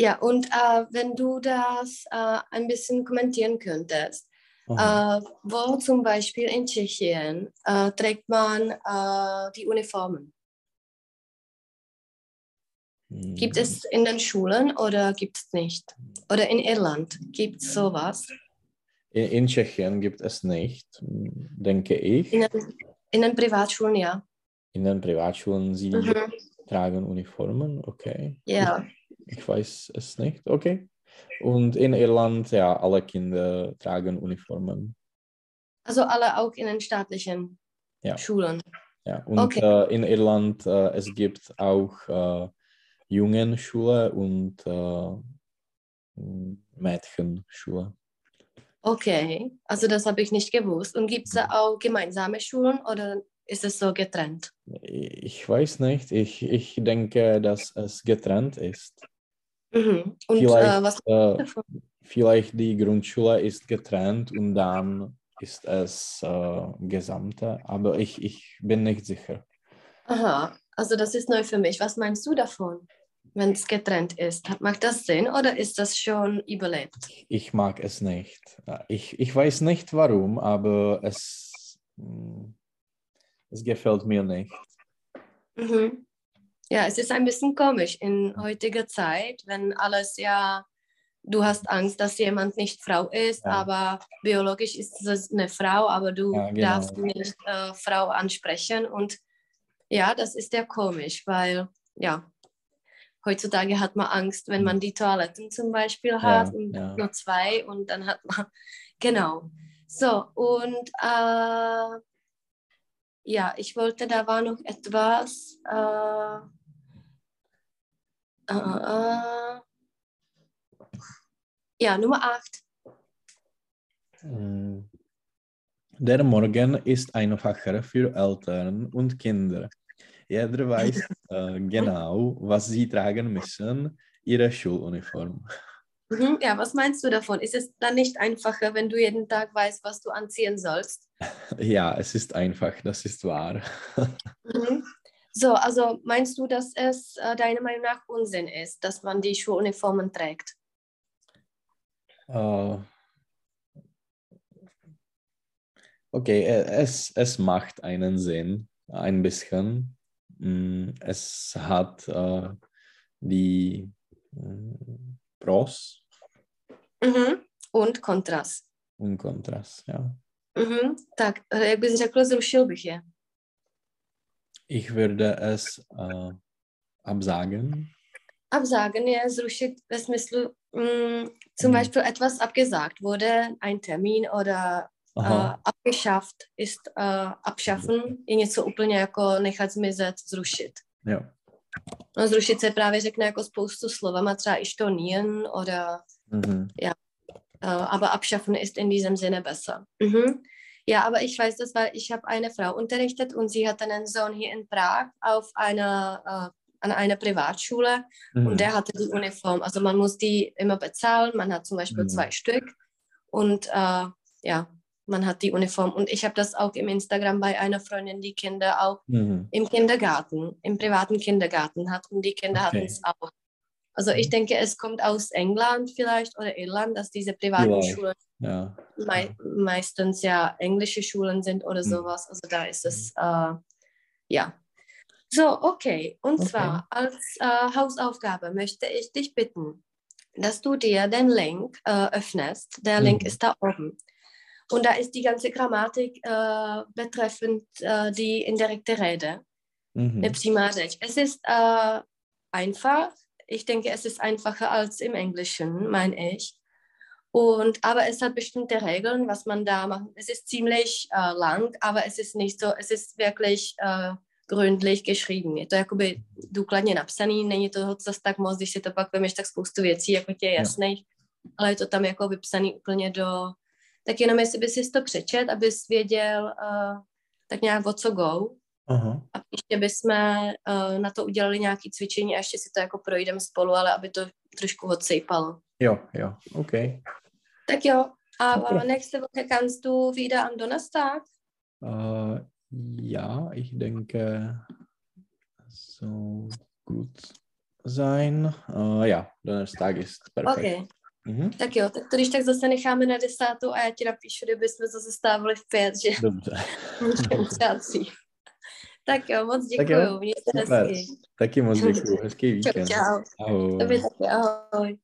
Ja, und äh, wenn du das äh, ein bisschen kommentieren könntest, äh, wo zum Beispiel in Tschechien äh, trägt man äh, die Uniformen? Gibt Hm. es in den Schulen oder gibt es nicht? Oder in Irland gibt es sowas? In, in Tschechien gibt es nicht, denke ich. In den, in den Privatschulen, ja. In den Privatschulen, sie Mhm. tragen Uniformen, okay. Ja, Ich weiß es nicht, okay. Und in Irland, ja, alle Kinder tragen Uniformen. also alle auch in den staatlichen Ja. Schulen. Ja, und Okay. äh, in Irland, äh, es gibt auch äh, Jungenschule und äh, Mädchenschule. Okay, also das habe ich nicht gewusst. Und gibt es da auch gemeinsame Schulen oder ist es so getrennt? Ich weiß nicht, ich, ich denke, dass es getrennt ist. Mhm. Und äh, Vielleicht, was äh, davon? vielleicht die Grundschule ist getrennt und dann ist es äh, gesamte, aber ich, ich bin nicht sicher. Aha, also das ist neu für mich. Was meinst du davon, wenn es getrennt ist? Macht das Sinn oder ist das schon überlebt? Ich mag es nicht. Ich, ich weiß nicht warum, aber es, mm, es gefällt mir nicht. Mhm. Ja, es ist ein bisschen komisch in heutiger Zeit, wenn alles ja, du hast Angst, dass jemand nicht Frau ist, Ja. aber biologisch ist es eine Frau, aber du Ja, genau. darfst nicht äh, Frau ansprechen. Und ja, das ist ja komisch, weil ja, heutzutage hat man Angst, wenn man die Toiletten zum Beispiel hat und Mhm. ja. nur zwei und dann hat man, genau. So, und äh, ja, ich wollte, da war noch etwas. Äh, äh, äh, ja, Nummer 8. Mm. Der Morgen ist einfacher für Eltern und Kinder. Jeder weiß äh, genau, was sie tragen müssen, ihre Schuluniform. Mhm, ja, was meinst du davon? Ist es dann nicht einfacher, wenn du jeden Tag weißt, was du anziehen sollst? Ja, es ist einfach, das ist wahr. Mhm. So, also meinst du, dass es äh, deiner Meinung nach Unsinn ist, dass man die Schuluniformen trägt? Äh, okay, äh, es, es macht einen Sinn, ein bisschen. Mm, Es hat äh, die Pros Mhm. Und kontrast. und Kontrast, ja. Mhm. Tak, jak bys řekl, zrušil bych je. Ich würde es äh, absagen. Absagen je zrušit ve smyslu, mm, zum Mhm. Beispiel etwas abgesagt wurde, ein Termin oder äh, abgeschafft ist, äh, abschaffen je něco úplně jako nechat zmizet, zrušit. Ja. No, zrušit se právě řekne jako spoustu slovama, třeba i stornieren oder Mhm. äh, aber abschaffen ist in diesem Sinne besser. Mhm. Ja, aber ich weiß das, weil ich habe eine Frau unterrichtet und sie hat einen Sohn hier in Prag auf einer, äh, an einer Privatschule Mhm. und der hatte die Uniform. Also man muss die immer bezahlen, man hat zum Beispiel Mhm. zwei Stück und äh, ja, man hat die Uniform. Und ich habe das auch im Instagram bei einer Freundin, die Kinder auch Mhm. im Kindergarten, im privaten Kindergarten hat und die Kinder hatten Okay. es auch. Also ich denke, es kommt aus England vielleicht oder Irland, dass diese privaten Vielleicht. Schulen Ja. mei meistens ja englische Schulen sind oder Mhm. sowas. Also da ist es, äh, ja. So, okay. Und Okay. zwar als äh, Hausaufgabe möchte ich dich bitten, dass du dir den Link äh, öffnest. Der Link Mhm. ist da oben. Und da ist die ganze Grammatik äh, betreffend äh, die indirekte Rede. Mhm. Es ist äh, einfach. Ich denke, es ist einfacher als im Englischen, meine ich. Und, aber es hat bestimmte Regeln, was man da macht. Es ist ziemlich äh, lang, aber es ist nicht so, es ist wirklich äh, gründlich geschrieben. Je to jakoby důkladně napsaný, není to zase tak moc, když si to pak vemeš, tak spoustu věcí jako tě je jasných, ale je to tam jako vypsaný úplně do... Tak jenom jestli bys si to přečet, abys věděl uh, tak nějak o co go. Aha. A ještě bychom uh, na to udělali nějaké cvičení a ještě si to jako projdeme spolu, ale aby to trošku odsejpalo. Jo, jo, OK. Tak jo, aber nächste Woche kannst du wieder am Donnerstag. Uh, ja, ich denke, so gut sein. Uh, ja, Donnerstag ist perfekt. Okay. Mhm. Tak jo, tak to když tak zase necháme na desátou a já ti napíšu, kdyby jsme zase stávali v pět, že Dobře. můžeme třeba. Tak jo, moc děkuju, mějte hezky. Taky moc děkuji. Hezký Čau, víkend. čau. Ahoj. Tobě taky, ahoj.